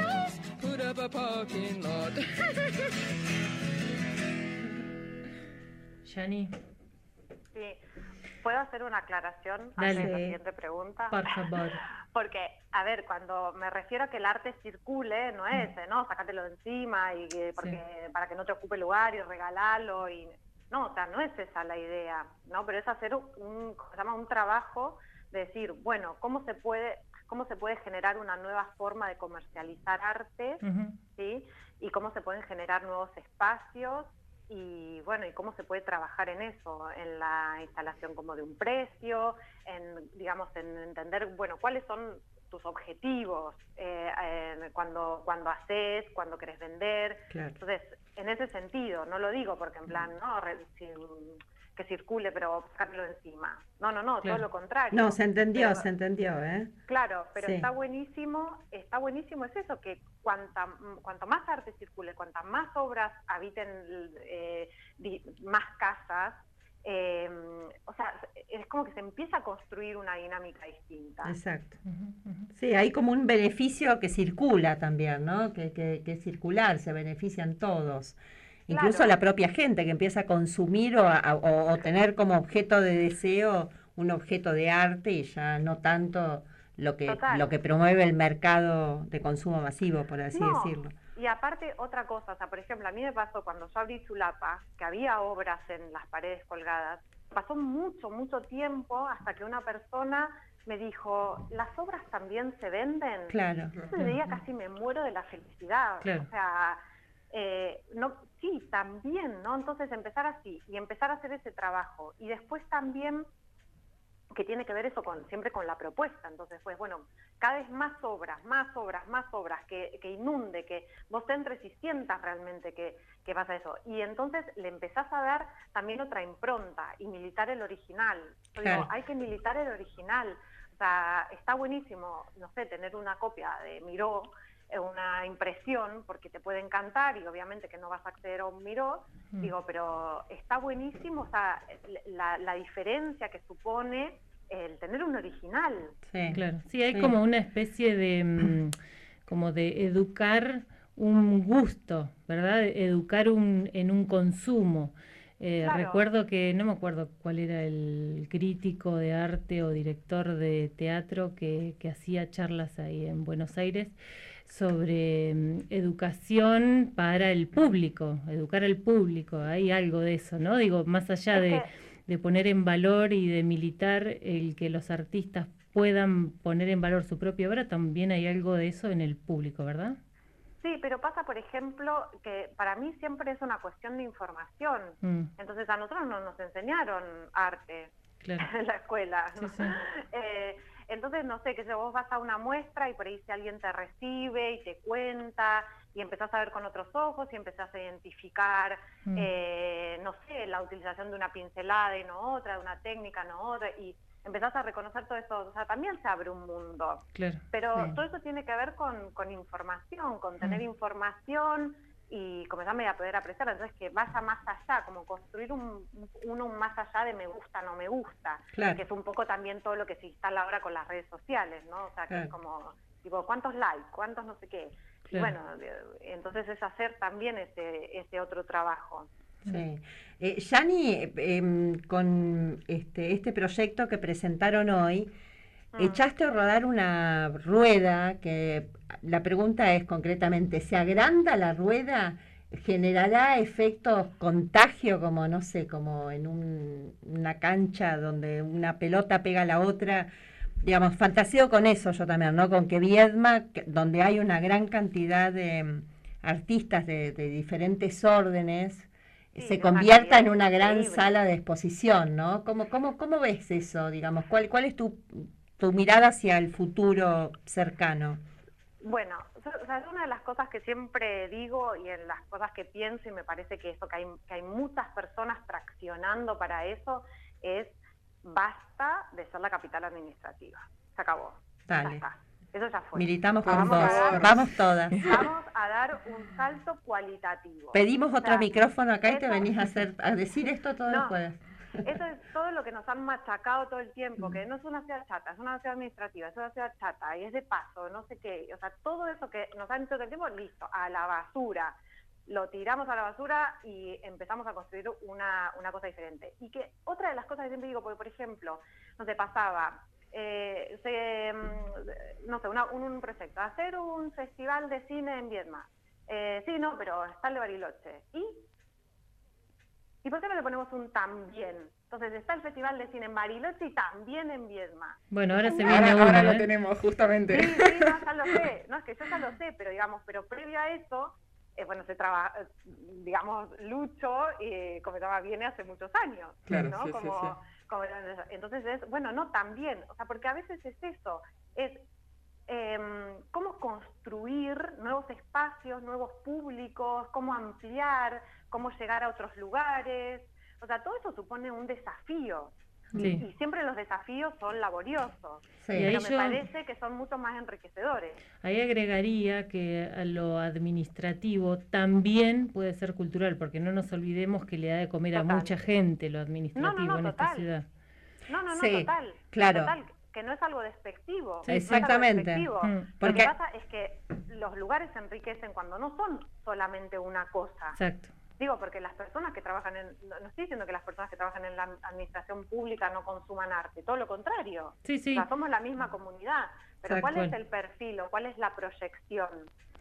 Speaker 5: a lot.
Speaker 1: Yani,
Speaker 4: Sí. ¿Puedo hacer una aclaración de la siguiente pregunta?
Speaker 1: por favor.
Speaker 4: Porque, a ver, cuando me refiero a que el arte circule, no es, eh, ¿no? Sácatelo de encima y que- porque, para que no te ocupe lugar y regalalo y... No, o sea, no es esa la idea, ¿no? Pero es hacer un, un- se llama un trabajo de decir, bueno, ¿cómo se puede cómo se puede generar una nueva forma de comercializar arte. ¿sí? Y cómo se pueden generar nuevos espacios y bueno, y cómo se puede trabajar en eso, en la instalación como de un precio, en digamos en entender, bueno, cuáles son tus objetivos eh, eh, cuando cuando haces, cuando querés vender.
Speaker 2: Claro.
Speaker 4: Entonces, en ese sentido, no lo digo porque en plan, no, Re- si- que circule, pero sacármelo de encima. No, no, no,
Speaker 1: Claro.
Speaker 4: todo lo contrario.
Speaker 2: No, se entendió,
Speaker 4: Pero-
Speaker 2: se entendió, ¿eh?
Speaker 4: Claro, pero
Speaker 2: Sí.
Speaker 4: está buenísimo, está buenísimo es eso, que cuanta, cuanto más arte circule, cuantas más obras habiten eh, di- más casas, eh, o sea, es como que se empieza a construir una dinámica distinta.
Speaker 2: Exacto. Sí, hay como un beneficio que circula también, ¿no? Que, que, que es circular, se benefician todos. Incluso
Speaker 4: Claro.
Speaker 2: la propia gente que empieza a consumir o, a- o- o tener como objeto de deseo un objeto de arte y ya no tanto lo que,
Speaker 4: Total.
Speaker 2: lo que promueve el mercado de consumo masivo, por así
Speaker 4: No,
Speaker 2: decirlo.
Speaker 4: Y aparte, otra cosa, o sea, por ejemplo, a mí me pasó cuando yo abrí Chulapa, que había obras en las paredes colgadas, pasó mucho, mucho tiempo hasta que una persona me dijo, ¿las obras también se venden?
Speaker 2: Claro.
Speaker 4: Ese día casi me muero de la felicidad.
Speaker 1: Claro.
Speaker 4: O sea, eh, no, sí, también, ¿no? Entonces empezar así y empezar a hacer ese trabajo. Y después también que tiene que ver eso con siempre con la propuesta. Entonces, pues bueno, cada vez más obras, más obras, más obras, que, que inunde, que vos entres y sientas realmente que, que pasa eso. Y entonces le empezás a dar también otra impronta y militar el original. Yo digo, hay que militar el original. O sea, está buenísimo, no sé, tener una copia de Miró, una impresión, porque te puede encantar y obviamente que no vas a acceder a un Miró,
Speaker 1: Mm.
Speaker 4: digo, pero está buenísimo, o sea, la, la diferencia que supone el tener un original.
Speaker 2: Sí.
Speaker 1: Claro, sí, hay
Speaker 2: Sí.
Speaker 1: como una especie de, mm, como de educar un gusto, ¿verdad? Educar un, en un consumo. Eh,
Speaker 4: Claro.
Speaker 1: Recuerdo que, no me acuerdo cuál era el crítico de arte o director de teatro que, que hacía charlas ahí en Buenos Aires sobre mm, educación para el público, educar al público, hay algo de eso, ¿no? Digo, más allá de, de poner en valor y de militar el que los artistas puedan poner en valor su propia obra, también hay algo de eso en el público, ¿verdad?
Speaker 4: Sí, pero pasa, por ejemplo, que para mí siempre es una cuestión de información.
Speaker 1: Mm,
Speaker 4: Entonces a nosotros no nos enseñaron arte
Speaker 1: claro.
Speaker 4: en la escuela.
Speaker 1: Sí,
Speaker 4: ¿no?
Speaker 1: sí.
Speaker 4: Eh, entonces, no sé, que si vos vas a una muestra y por ahí si alguien te recibe y te cuenta y empezás a ver con otros ojos y empezás a identificar,
Speaker 1: Mm.
Speaker 4: eh, no sé, la utilización de una pincelada y no otra, de una técnica no otra, y empezás a reconocer todo eso, o sea, también se abre un mundo.
Speaker 1: Claro.
Speaker 4: Pero
Speaker 2: Sí.
Speaker 4: todo eso tiene que ver con, con información, con tener
Speaker 1: Mm.
Speaker 4: información y comenzarme a poder apreciar. Entonces, que vaya más allá, como construir un, uno un más allá de me gusta, no me gusta.
Speaker 2: Claro.
Speaker 4: Que es un poco también todo lo que se instala ahora con las redes sociales, ¿no? O sea, que es como, tipo, ¿cuántos likes? ¿Cuántos no sé qué? Y bueno, de- entonces es hacer también ese, ese otro trabajo.
Speaker 2: Sí. Eh, Yani, eh, con este, este proyecto que presentaron hoy,
Speaker 4: Mm.
Speaker 2: echaste a rodar una rueda que la pregunta es concretamente, ¿se agranda la rueda? ¿Generará efectos contagio como, no sé, como en un- una cancha donde una pelota pega a la otra? Digamos, fantaseo con eso yo también, ¿no? Con que Viedma, que- donde hay una gran cantidad de mm, artistas de, de diferentes órdenes,
Speaker 4: Sí,
Speaker 2: se convierta en una gran sala de exposición, ¿no? ¿Cómo, cómo, cómo ves eso, digamos? ¿Cuál, cuál es tu, tu mirada hacia el futuro cercano?
Speaker 4: Bueno, o sea, una de las cosas que siempre digo y en las cosas que pienso y me parece que eso, que hay, que hay muchas personas traccionando para eso, es basta de ser la capital administrativa. Se acabó.
Speaker 2: Dale.
Speaker 4: Eso ya fue.
Speaker 2: Militamos con
Speaker 3: Vamos
Speaker 2: vos.
Speaker 3: dar-
Speaker 2: Vamos todas.
Speaker 4: Vamos a dar un salto cualitativo.
Speaker 2: Pedimos
Speaker 4: O
Speaker 2: otro
Speaker 4: sea,
Speaker 2: micrófono acá y te venís a hacer a decir esto todos los
Speaker 4: No.
Speaker 2: jueves.
Speaker 4: Eso es todo lo que nos han machacado todo el tiempo, que no es una ciudad chata, es una ciudad administrativa, es una ciudad chata, y es de paso, no sé qué. O sea, todo eso que nos han dicho todo el tiempo, listo, a la basura. Lo tiramos a la basura y empezamos a construir una, una cosa diferente. Y que otra de las cosas que siempre digo, porque por ejemplo, no pasaba, eh, mm, no sé, un, un proyecto, hacer un festival de cine en Viedma. Eh, sí, no, pero está el Bariloche. ¿Y? ¿Y por qué no le ponemos un también? Entonces está el Festival de Cine en Bariloche y también en Viedma.
Speaker 1: Bueno, ahora se viene
Speaker 3: Ahora,
Speaker 1: uno,
Speaker 3: ahora lo
Speaker 1: ¿eh?
Speaker 3: tenemos, justamente.
Speaker 4: Sí, sí, no, ya lo sé. No, es que yo ya lo sé, pero digamos, pero previo a eso, eh, bueno, se trabaja, eh, digamos, Lucho, eh, llama, viene hace muchos años,
Speaker 3: Claro,
Speaker 4: ¿no?
Speaker 3: sí, sí,
Speaker 4: como,
Speaker 3: sí.
Speaker 4: como- entonces es, bueno, no también, o sea, porque a veces es eso, es em, cómo construir nuevos espacios, nuevos públicos, cómo ampliar, cómo llegar a otros lugares, o sea, todo eso supone un desafío.
Speaker 1: Sí.
Speaker 4: Y siempre los desafíos son laboriosos,
Speaker 2: Sí.
Speaker 4: Pero me
Speaker 1: yo-
Speaker 4: parece que son mucho más enriquecedores.
Speaker 1: Ahí agregaría que a lo administrativo también puede ser cultural, porque no nos olvidemos que le da de comer a mucha gente lo administrativo
Speaker 4: no,
Speaker 1: en esta
Speaker 4: total.
Speaker 1: ciudad.
Speaker 4: No, no, no,
Speaker 2: Sí,
Speaker 4: total.
Speaker 2: claro.
Speaker 4: Total, que no es algo despectivo.
Speaker 1: Sí,
Speaker 4: no es algo
Speaker 2: Exactamente.
Speaker 4: despectivo.
Speaker 1: Mm.
Speaker 4: Lo
Speaker 2: Porque-
Speaker 4: que pasa es que los lugares se enriquecen cuando no son solamente una cosa.
Speaker 1: Exacto.
Speaker 4: Digo, porque las personas que trabajan en, no, no estoy diciendo que las personas que trabajan en la administración pública no consuman arte, todo lo contrario.
Speaker 1: Sí, sí.
Speaker 4: O sea, somos la misma comunidad. Pero ¿cuál es el perfil o cuál es la proyección?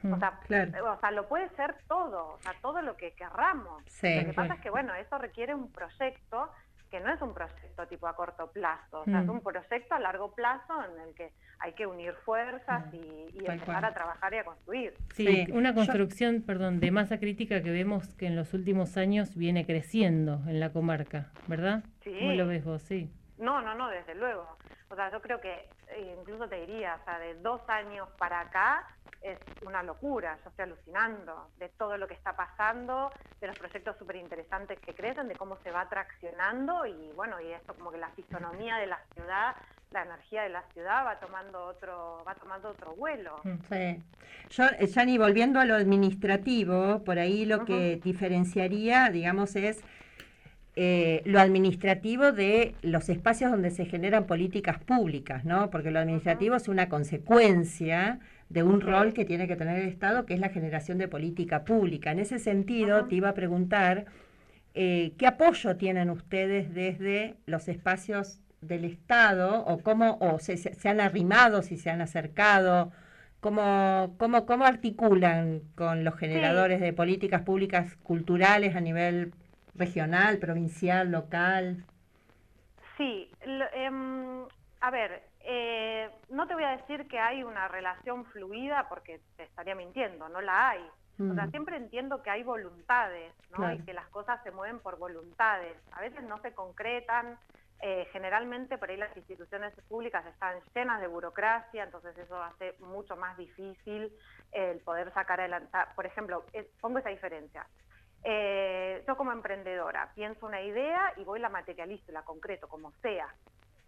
Speaker 1: Mm,
Speaker 4: O sea,
Speaker 2: claro.
Speaker 4: o sea, lo puede ser todo, o sea, todo lo que querramos.
Speaker 2: Sí.
Speaker 4: Lo que
Speaker 1: Claro.
Speaker 4: pasa es que, bueno, eso requiere un proyecto que no es un proyecto tipo a corto plazo, o sea,
Speaker 1: Mm.
Speaker 4: es un proyecto a largo plazo en el que hay que unir fuerzas
Speaker 1: Mm.
Speaker 4: y, empezar
Speaker 2: cual.
Speaker 4: a trabajar y a construir.
Speaker 1: Sí,
Speaker 2: Sí.
Speaker 1: una
Speaker 2: Yo-
Speaker 1: construcción, perdón, de masa crítica que vemos que en los últimos años viene creciendo en la comarca, ¿verdad?
Speaker 4: Sí.
Speaker 1: ¿Cómo lo ves vos? Sí.
Speaker 4: No, no, no, desde luego. O sea, yo creo que eh, incluso te diría, o sea, de dos años para acá es una locura. Yo estoy alucinando de todo lo que está pasando, de los proyectos súper interesantes que crecen, de cómo se va traccionando y bueno, y esto como que la fisonomía de la ciudad, la energía de la ciudad va tomando otro, va tomando otro vuelo.
Speaker 1: Mm.
Speaker 2: Sí. Yo, eh, Yani, volviendo a lo administrativo, por ahí lo que diferenciaría, digamos, es eh, lo administrativo de los espacios donde se generan políticas públicas, ¿no? Porque lo administrativo es una consecuencia de un rol que tiene que tener el Estado, que es la generación de política pública. En ese sentido, te iba a preguntar, eh, ¿qué apoyo tienen ustedes desde los espacios del Estado o cómo o se, se- se han arrimado, si se han acercado? ¿Cómo, cómo, ¿Cómo articulan con los generadores de políticas públicas culturales a nivel regional, provincial, local?
Speaker 4: Sí, lo- em, a ver, eh, no te voy a decir que hay una relación fluida porque te estaría mintiendo, no la hay. O sea,
Speaker 2: Mm.
Speaker 4: siempre entiendo que hay voluntades, ¿no?
Speaker 2: Claro.
Speaker 4: Y que las cosas se mueven por voluntades. A veces no se concretan. eh, generalmente por ahí las instituciones públicas están llenas de burocracia, entonces eso hace mucho más difícil el poder sacar adelante. Por ejemplo, es- pongo esa diferencia. Eh, yo como emprendedora pienso una idea y voy la materializo, la concreto, como sea.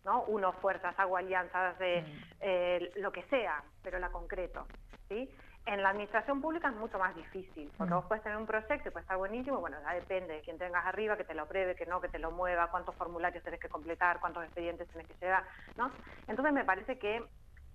Speaker 4: ¿no? Uno fuerzas, hago alianzas, eh, eh, lo que sea, pero la concreto. ¿sí? En la administración pública es mucho más difícil, porque
Speaker 1: Mm.
Speaker 4: vos puedes tener un proyecto y puede estar buenísimo, bueno, ya depende de quién tengas arriba, que te lo pruebe, que no, que te lo mueva, cuántos formularios tenés que completar, cuántos expedientes tenés que llevar, ¿no? Entonces me parece que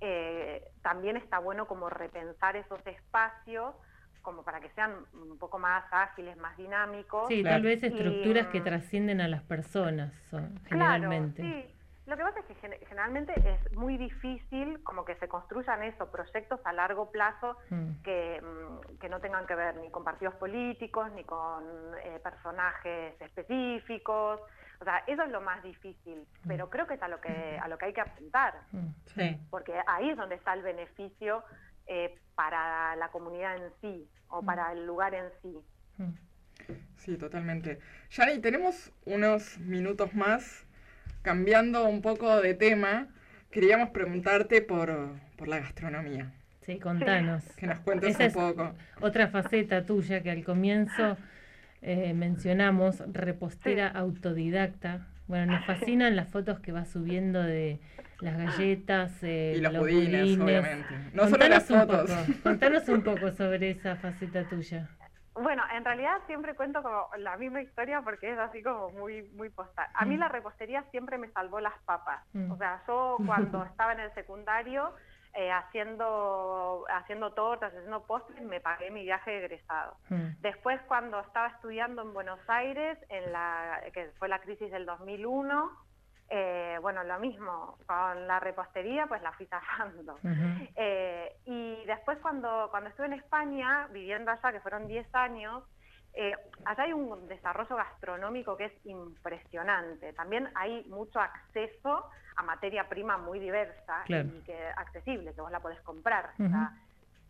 Speaker 4: eh, también está bueno como repensar esos espacios como para que sean un poco más ágiles, más dinámicos.
Speaker 1: Sí,
Speaker 2: Claro.
Speaker 1: tal vez estructuras
Speaker 4: Y,
Speaker 1: que
Speaker 4: mm,
Speaker 1: trascienden a las personas, son,
Speaker 4: Claro,
Speaker 1: generalmente.
Speaker 4: sí. Lo que pasa es que gen- generalmente es muy difícil como que se construyan esos proyectos a largo plazo
Speaker 1: Mm.
Speaker 4: que, mm, que no tengan que ver ni con partidos políticos, ni con eh, personajes específicos. O sea, eso es lo más difícil, pero creo que es a lo que, a lo que hay que apuntar,
Speaker 1: Mm.
Speaker 2: Sí.
Speaker 4: porque ahí es donde está el beneficio eh, para la comunidad en sí o para el lugar en sí.
Speaker 1: Mm.
Speaker 3: Sí, totalmente. Yani, tenemos unos minutos más. Cambiando un poco de tema, queríamos preguntarte por, por la gastronomía.
Speaker 1: Sí, contanos.
Speaker 3: Que nos cuentes
Speaker 1: Esa
Speaker 3: un
Speaker 1: es
Speaker 3: poco.
Speaker 1: Otra faceta tuya que al comienzo eh, mencionamos, repostera autodicta. Bueno, nos fascinan las fotos que vas subiendo de las galletas, eh,
Speaker 3: Y los budines, obviamente. No solo
Speaker 1: contanos
Speaker 3: las
Speaker 1: un
Speaker 3: fotos.
Speaker 1: poco, contanos un poco sobre esa faceta tuya.
Speaker 4: Bueno, en realidad siempre cuento como la misma historia porque es así como muy muy postal. A mí
Speaker 1: Mm.
Speaker 4: la repostería siempre me salvó las papas.
Speaker 1: Mm.
Speaker 4: O sea, yo cuando estaba en el secundario eh, haciendo haciendo tortas, haciendo postres, me pagué mi viaje de egresado.
Speaker 1: Mm.
Speaker 4: Después cuando estaba estudiando en Buenos Aires, en la que fue la crisis del 2001, eh, bueno, lo mismo, con la repostería pues la fui zafando.
Speaker 1: Ujú.
Speaker 4: Eh, y después cuando, cuando estuve en España, viviendo allá, que fueron 10 años, eh, allá hay un desarrollo gastronómico que es impresionante. También hay mucho acceso a materia prima muy diversa
Speaker 1: Claro.
Speaker 4: y que accesible, que vos la podés comprar. O
Speaker 1: Ujú.
Speaker 4: sea,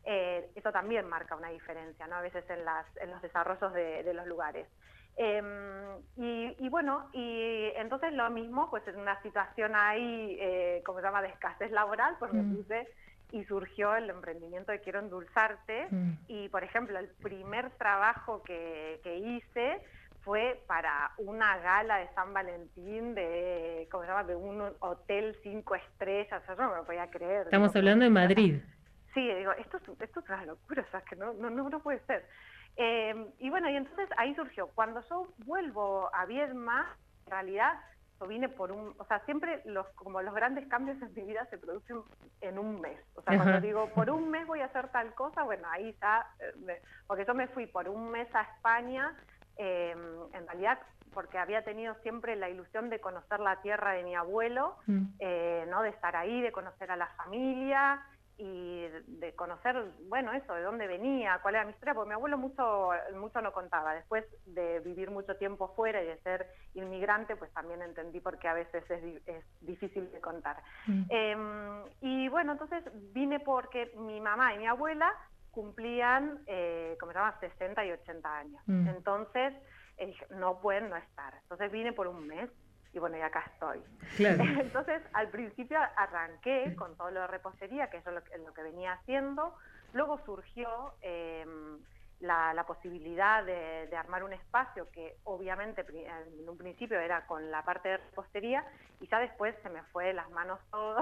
Speaker 4: eh, eso también marca una diferencia, ¿no? A veces en, las, en los desarrollos de, de los lugares. Em, y, y bueno, y entonces lo mismo, pues en una situación ahí, eh, como se llama, de escasez laboral, pues me
Speaker 1: Mm.
Speaker 4: puse y surgió el emprendimiento de Quiero Endulzarte.
Speaker 1: Mm.
Speaker 4: Y, por ejemplo, el primer trabajo que, que hice fue para una gala de San Valentín de, ¿cómo se llama?, de un hotel cinco estrellas. O sea, yo no me lo podía creer.
Speaker 1: Estamos
Speaker 4: Digo,
Speaker 1: hablando de Madrid.
Speaker 4: Sí, digo, esto es, esto es una locura, o sea, que no, no, no, no puede ser. Eh, y bueno, y entonces ahí surgió. Cuando yo vuelvo a Viedma, en realidad yo vine por un, o sea, siempre los, como los grandes cambios en mi vida se producen en un mes. O sea,
Speaker 1: Ajá.
Speaker 4: cuando digo, por un mes voy a hacer tal cosa, bueno, ahí ya, eh, me- porque yo me fui por un mes a España em, en realidad porque había tenido siempre la ilusión de conocer la tierra de mi abuelo,
Speaker 1: Mm.
Speaker 4: eh, ¿no? de estar ahí, de conocer a la familia y de conocer, bueno, eso, de dónde venía, cuál era mi historia, porque mi abuelo mucho, mucho no contaba. Después de vivir mucho tiempo fuera y de ser inmigrante, pues también entendí por qué a veces es, es difícil de contar.
Speaker 1: Mm.
Speaker 4: Eh, y bueno, entonces vine porque mi mamá y mi abuela cumplían, eh, llama, 60 y 80 años.
Speaker 1: Mm.
Speaker 4: Entonces, eh, dije, no pueden no estar. Entonces vine por un mes y bueno, y acá estoy.
Speaker 1: Claro.
Speaker 4: Entonces, al principio arranqué con todo lo de repostería, que es lo que, lo que venía haciendo. Luego surgió eh, la, la posibilidad de, de armar un espacio que obviamente en un principio era con la parte de repostería y ya después se me fue de las manos todo.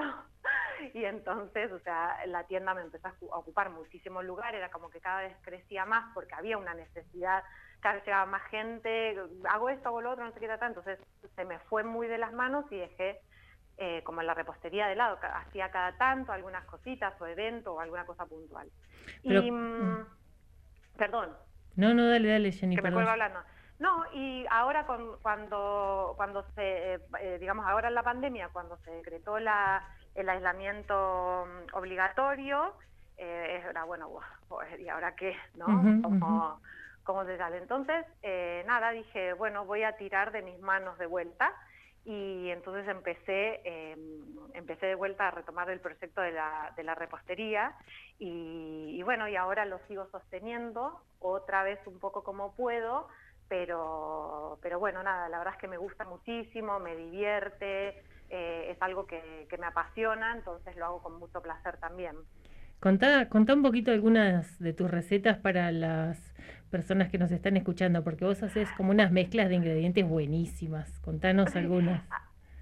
Speaker 4: y entonces, o sea, la tienda me empezó a ocu- a ocupar muchísimo lugar, era como que cada vez crecía más porque había una necesidad, cada vez llegaba más gente, hago esto, hago lo otro, no sé qué tal, entonces se me fue muy de las manos y dejé eh, como la repostería de lado, hacía cada tanto algunas cositas o evento o alguna cosa puntual.
Speaker 1: Pero-
Speaker 4: y, mm, perdón,
Speaker 1: No, no, dale, dale, Jenny,
Speaker 4: que me cuelgo hablando. No, y ahora con- cuando, cuando se, eh, eh, digamos, ahora en la pandemia, cuando se decretó la, el aislamiento mm, obligatorio, eh, era bueno, pues, ¿y ahora qué? ¿No?
Speaker 1: Ujú,
Speaker 4: Como- ¿Cómo se sale? Entonces, eh, nada, dije, bueno, voy a tirar de mis manos de vuelta y entonces empecé, eh, empecé de vuelta a retomar el proyecto de la, de la repostería y, bueno, y ahora lo sigo sosteniendo, otra vez un poco como puedo, pero, pero bueno, nada, la verdad es que me gusta muchísimo, me divierte, eh, es algo que me apasiona, entonces lo hago con mucho placer también.
Speaker 1: Contá, contá un poquito algunas de tus recetas para las personas que nos están escuchando, porque vos haces como unas mezclas de ingredientes buenísimas. Contanos algunas.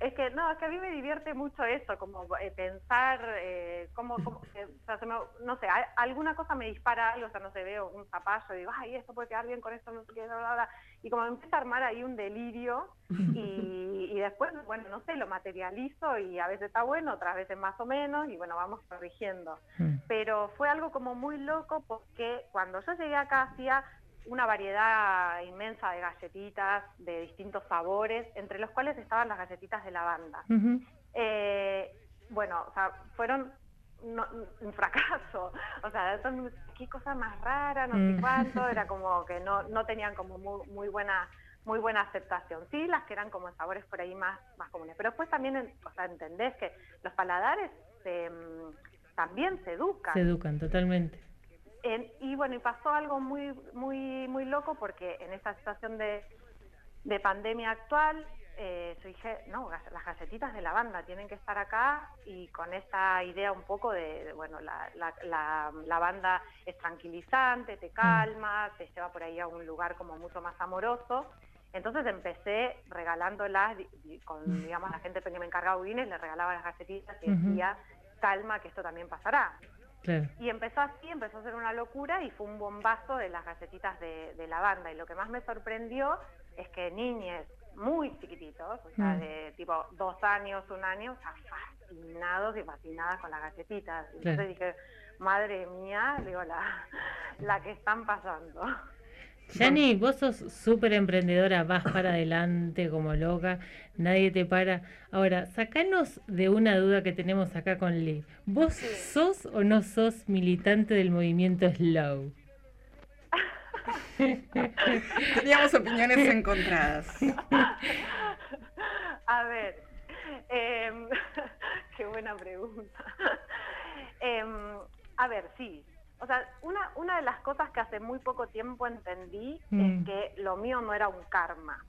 Speaker 4: Es que no, es que a mí me divierte mucho eso, como eh, pensar eh, cómo, cómo eh, o sea, se me- no sé, a- alguna cosa me dispara algo, o sea, no sé, veo un zapallo y digo, ay, esto puede quedar bien con esto, no sé qué, bla, bla, bla", y como me empieza a armar ahí un delirio y, y después, bueno, no sé, lo materializo y a veces está bueno, otras veces más o menos y bueno, vamos corrigiendo
Speaker 1: Mm.
Speaker 4: pero fue algo como muy loco porque cuando yo llegué acá hacía una variedad inmensa de galletitas de distintos sabores, entre los cuales estaban las galletitas de lavanda.
Speaker 1: Ujú.
Speaker 4: Eh, bueno, o sea, fueron no- un fracaso. O sea, son- qué cosa más rara, no
Speaker 1: Mm.
Speaker 4: sé cuánto, era como que no, no tenían como muy, muy buena muy buena aceptación. Sí, las que eran como sabores por ahí más, más comunes. Pero después también, o sea, entendés que los paladares se, mm, también se educan.
Speaker 1: Se educan totalmente.
Speaker 4: Y bueno, y pasó algo muy, muy, muy loco porque en esta situación de, de pandemia actual, eh, yo dije, no, las galletitas de lavanda tienen que estar acá y con esta idea un poco de, de, bueno, la, la, la lavanda es tranquilizante, te calma, te lleva por ahí a un lugar como mucho más amoroso. Entonces empecé regalándolas con, digamos, la gente que me encargaba budines, le regalaba las galletitas y decía, calma, que esto también pasará.
Speaker 1: Claro.
Speaker 4: Y empezó así, empezó a ser una locura y fue un bombazo de las galletitas de, de lavanda. Y lo que más me sorprendió es que niñes muy chiquititos, o sea,
Speaker 1: Mm.
Speaker 4: de tipo dos años, un año, o sea, fascinados y fascinadas con las galletitas. Y Entonces
Speaker 1: Claro.
Speaker 4: dije, madre mía, digo, la, la que están pasando.
Speaker 1: Yani, vos sos súper emprendedora, vas para adelante como loca, nadie te para. Ahora, sacanos de una duda que tenemos acá con Lee. ¿Vos sos o no sos militante del movimiento Slow?
Speaker 3: Teníamos opiniones encontradas.
Speaker 4: A ver, em, qué buena pregunta. Em, a ver, sí. O sea, una, una de las cosas que hace muy poco tiempo entendí
Speaker 1: Mm.
Speaker 4: es que lo mío no era un karma,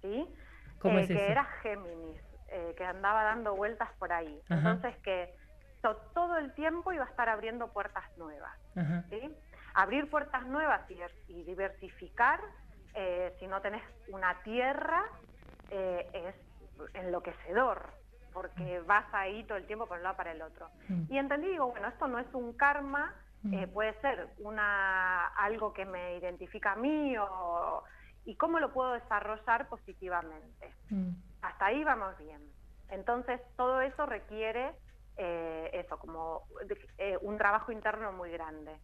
Speaker 4: ¿sí?
Speaker 1: ¿Cómo
Speaker 4: Eh,
Speaker 1: es
Speaker 4: que
Speaker 1: eso?
Speaker 4: era Géminis, eh, que andaba dando vueltas por ahí.
Speaker 1: Ajá.
Speaker 4: Entonces que to- todo el tiempo iba a estar abriendo puertas nuevas.
Speaker 1: Ajá.
Speaker 4: ¿sí? Abrir puertas nuevas y, ver- y diversificar, eh, si no tenés una tierra, eh, es enloquecedor, porque vas ahí todo el tiempo por un lado para el otro.
Speaker 1: Mm.
Speaker 4: Y entendí, digo, bueno, esto no es un karma, eh,
Speaker 1: Mm.
Speaker 4: puede ser una algo que me identifica a mí o, y cómo lo puedo desarrollar positivamente
Speaker 1: Mm.
Speaker 4: hasta ahí vamos bien. Entonces, todo eso requiere eh, eso, como eh, un trabajo interno muy grande.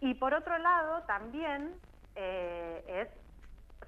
Speaker 4: Y por otro lado, también es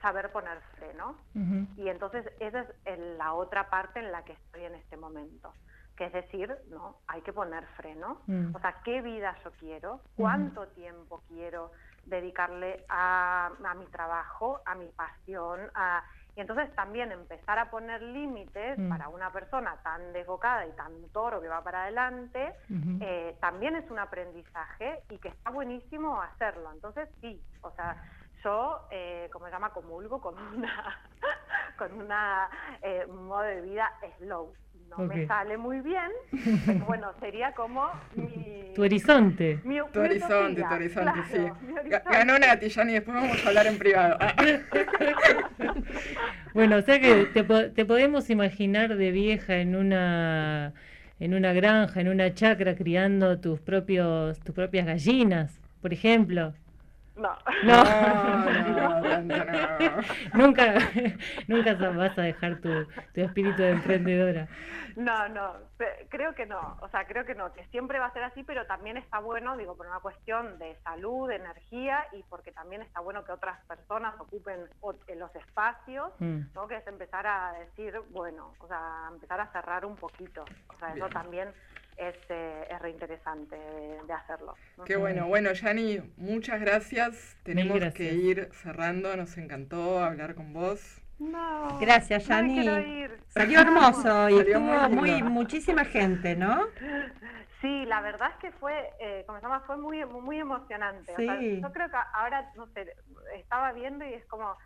Speaker 4: saber poner freno.
Speaker 1: Ujú.
Speaker 4: Y entonces esa es la otra parte en la que estoy en este momento. Que es decir, no, hay que poner freno.
Speaker 1: Mm.
Speaker 4: O sea, ¿qué vida yo quiero? ¿Cuánto tiempo quiero dedicarle a, a mi trabajo, a mi pasión? A... Y entonces también empezar a poner límites
Speaker 1: Mm.
Speaker 4: para una persona tan desbocada y tan toro que va para adelante, eh, también es un aprendizaje y que está buenísimo hacerlo. Entonces sí, o sea, yo, eh, como se llama, comulgo con una, con una eh, modo de vida slow. No me sale muy bien, pero bueno, sería como mi...
Speaker 1: Tu horizonte.
Speaker 4: mi-
Speaker 3: Tu
Speaker 4: mi
Speaker 3: horizonte, tu horizonte,
Speaker 4: claro,
Speaker 3: sí.
Speaker 4: horizonte.
Speaker 3: Ganó Nati, Yanni, después vamos a hablar en privado. Ah.
Speaker 1: Bueno, o sea que te, te podemos imaginar de vieja en una en una granja, en una chacra, criando tus propios tus propias gallinas, por ejemplo.
Speaker 4: No.
Speaker 1: No,
Speaker 3: No, no, no.
Speaker 1: nunca, nunca vas a dejar tu, tu espíritu de emprendedora.
Speaker 4: No, no, creo que no, o sea, creo que no, que siempre va a ser así, pero también está bueno, digo, por una cuestión de salud, de energía y porque también está bueno que otras personas ocupen eh, los espacios,
Speaker 1: Mm.
Speaker 4: ¿no? Que es empezar a decir, bueno, o sea, empezar a cerrar un poquito, o sea, eso también es, eh, es reinteresante de, hacerlo.
Speaker 3: Qué bueno. Bueno, Yani, muchas gracias. Tenemos
Speaker 1: gracias.
Speaker 3: que ir cerrando. Nos encantó hablar con vos.
Speaker 4: No,
Speaker 2: Gracias, Yani. Salió hermoso y
Speaker 3: Salió muy
Speaker 2: estuvo
Speaker 3: lindo.
Speaker 2: muy, muchísima gente, ¿no?
Speaker 4: Sí, la verdad es que fue, eh, como se llama, fue muy, muy emocionante. O sea,
Speaker 2: Sí.
Speaker 4: yo creo que ahora, no sé, estaba viendo y es como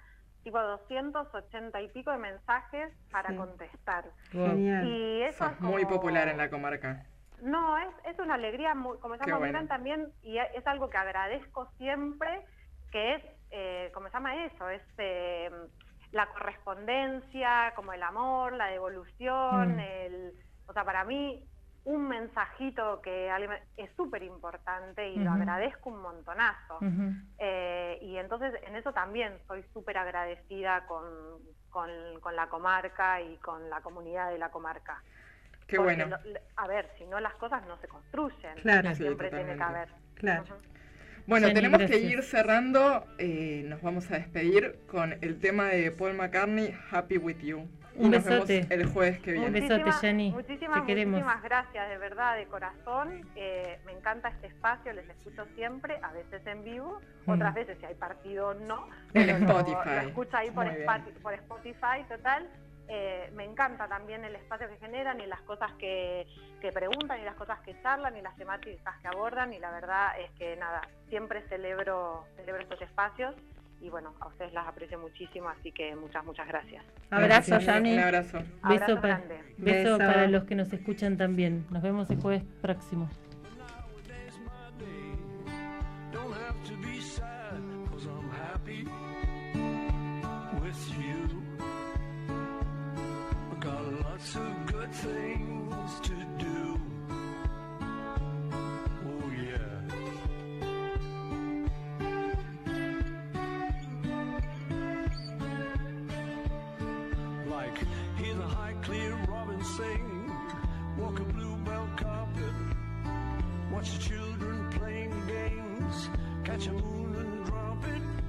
Speaker 4: tipo 280 y pico de mensajes para
Speaker 2: Sí.
Speaker 4: contestar.
Speaker 1: Wow.
Speaker 2: Genial.
Speaker 4: Y eso es
Speaker 3: muy popular en la comarca.
Speaker 4: No, es, es una alegría, muy, como se llama, muy
Speaker 3: bueno.
Speaker 4: grande también, y es algo que agradezco siempre, que es, eh, como se llama eso, es eh, la correspondencia, como el amor, la devolución,
Speaker 1: Mm.
Speaker 4: el, o sea, para mí un mensajito que es súper importante y lo agradezco un montonazo. Eh, y entonces en eso también soy súper agradecida con, con, con la comarca y con la comunidad de la comarca.
Speaker 3: Qué
Speaker 4: Porque
Speaker 3: bueno.
Speaker 4: lo- a ver, si no las cosas no se construyen.
Speaker 2: Claro.
Speaker 3: Sí,
Speaker 4: Siempre tiene que haber.
Speaker 2: Claro.
Speaker 4: Ujú.
Speaker 3: Bueno,
Speaker 1: Yani,
Speaker 3: tenemos que ir cerrando. eh, nos vamos a despedir con el tema de Paul McCartney, Happy With You. Y
Speaker 1: Un
Speaker 3: nos vemos
Speaker 1: besote.
Speaker 3: el jueves que
Speaker 1: Un
Speaker 3: viene.
Speaker 1: besote,
Speaker 4: Muchísimas-
Speaker 1: Yani.
Speaker 4: Muchísimas,
Speaker 1: Te queremos.
Speaker 4: muchísimas gracias, de verdad, de corazón. Eh, me encanta este espacio, les escucho siempre, a veces en vivo,
Speaker 1: Mm.
Speaker 4: otras veces si hay partido no.
Speaker 3: En
Speaker 4: pero lo-
Speaker 3: Spotify.
Speaker 4: Lo, escucho ahí por. Spati- por Spotify, total. Eh, me encanta también el espacio que generan y las cosas que, que preguntan y las cosas que charlan y las temáticas que abordan y la verdad es que nada, siempre celebro, celebro estos espacios y bueno, a ustedes las aprecio muchísimo, así que muchas, muchas gracias.
Speaker 2: Abrazo, Yani.
Speaker 3: Un abrazo.
Speaker 4: Abrazo
Speaker 1: Beso, pa-
Speaker 4: grande.
Speaker 1: beso
Speaker 2: Beso.
Speaker 1: para los que nos escuchan también. Nos vemos el jueves próximo.
Speaker 6: Lots of good things to do. Oh yeah. Like hear the high clear robin sing, walk a bluebell carpet, watch the children playing games, catch a moon and drop it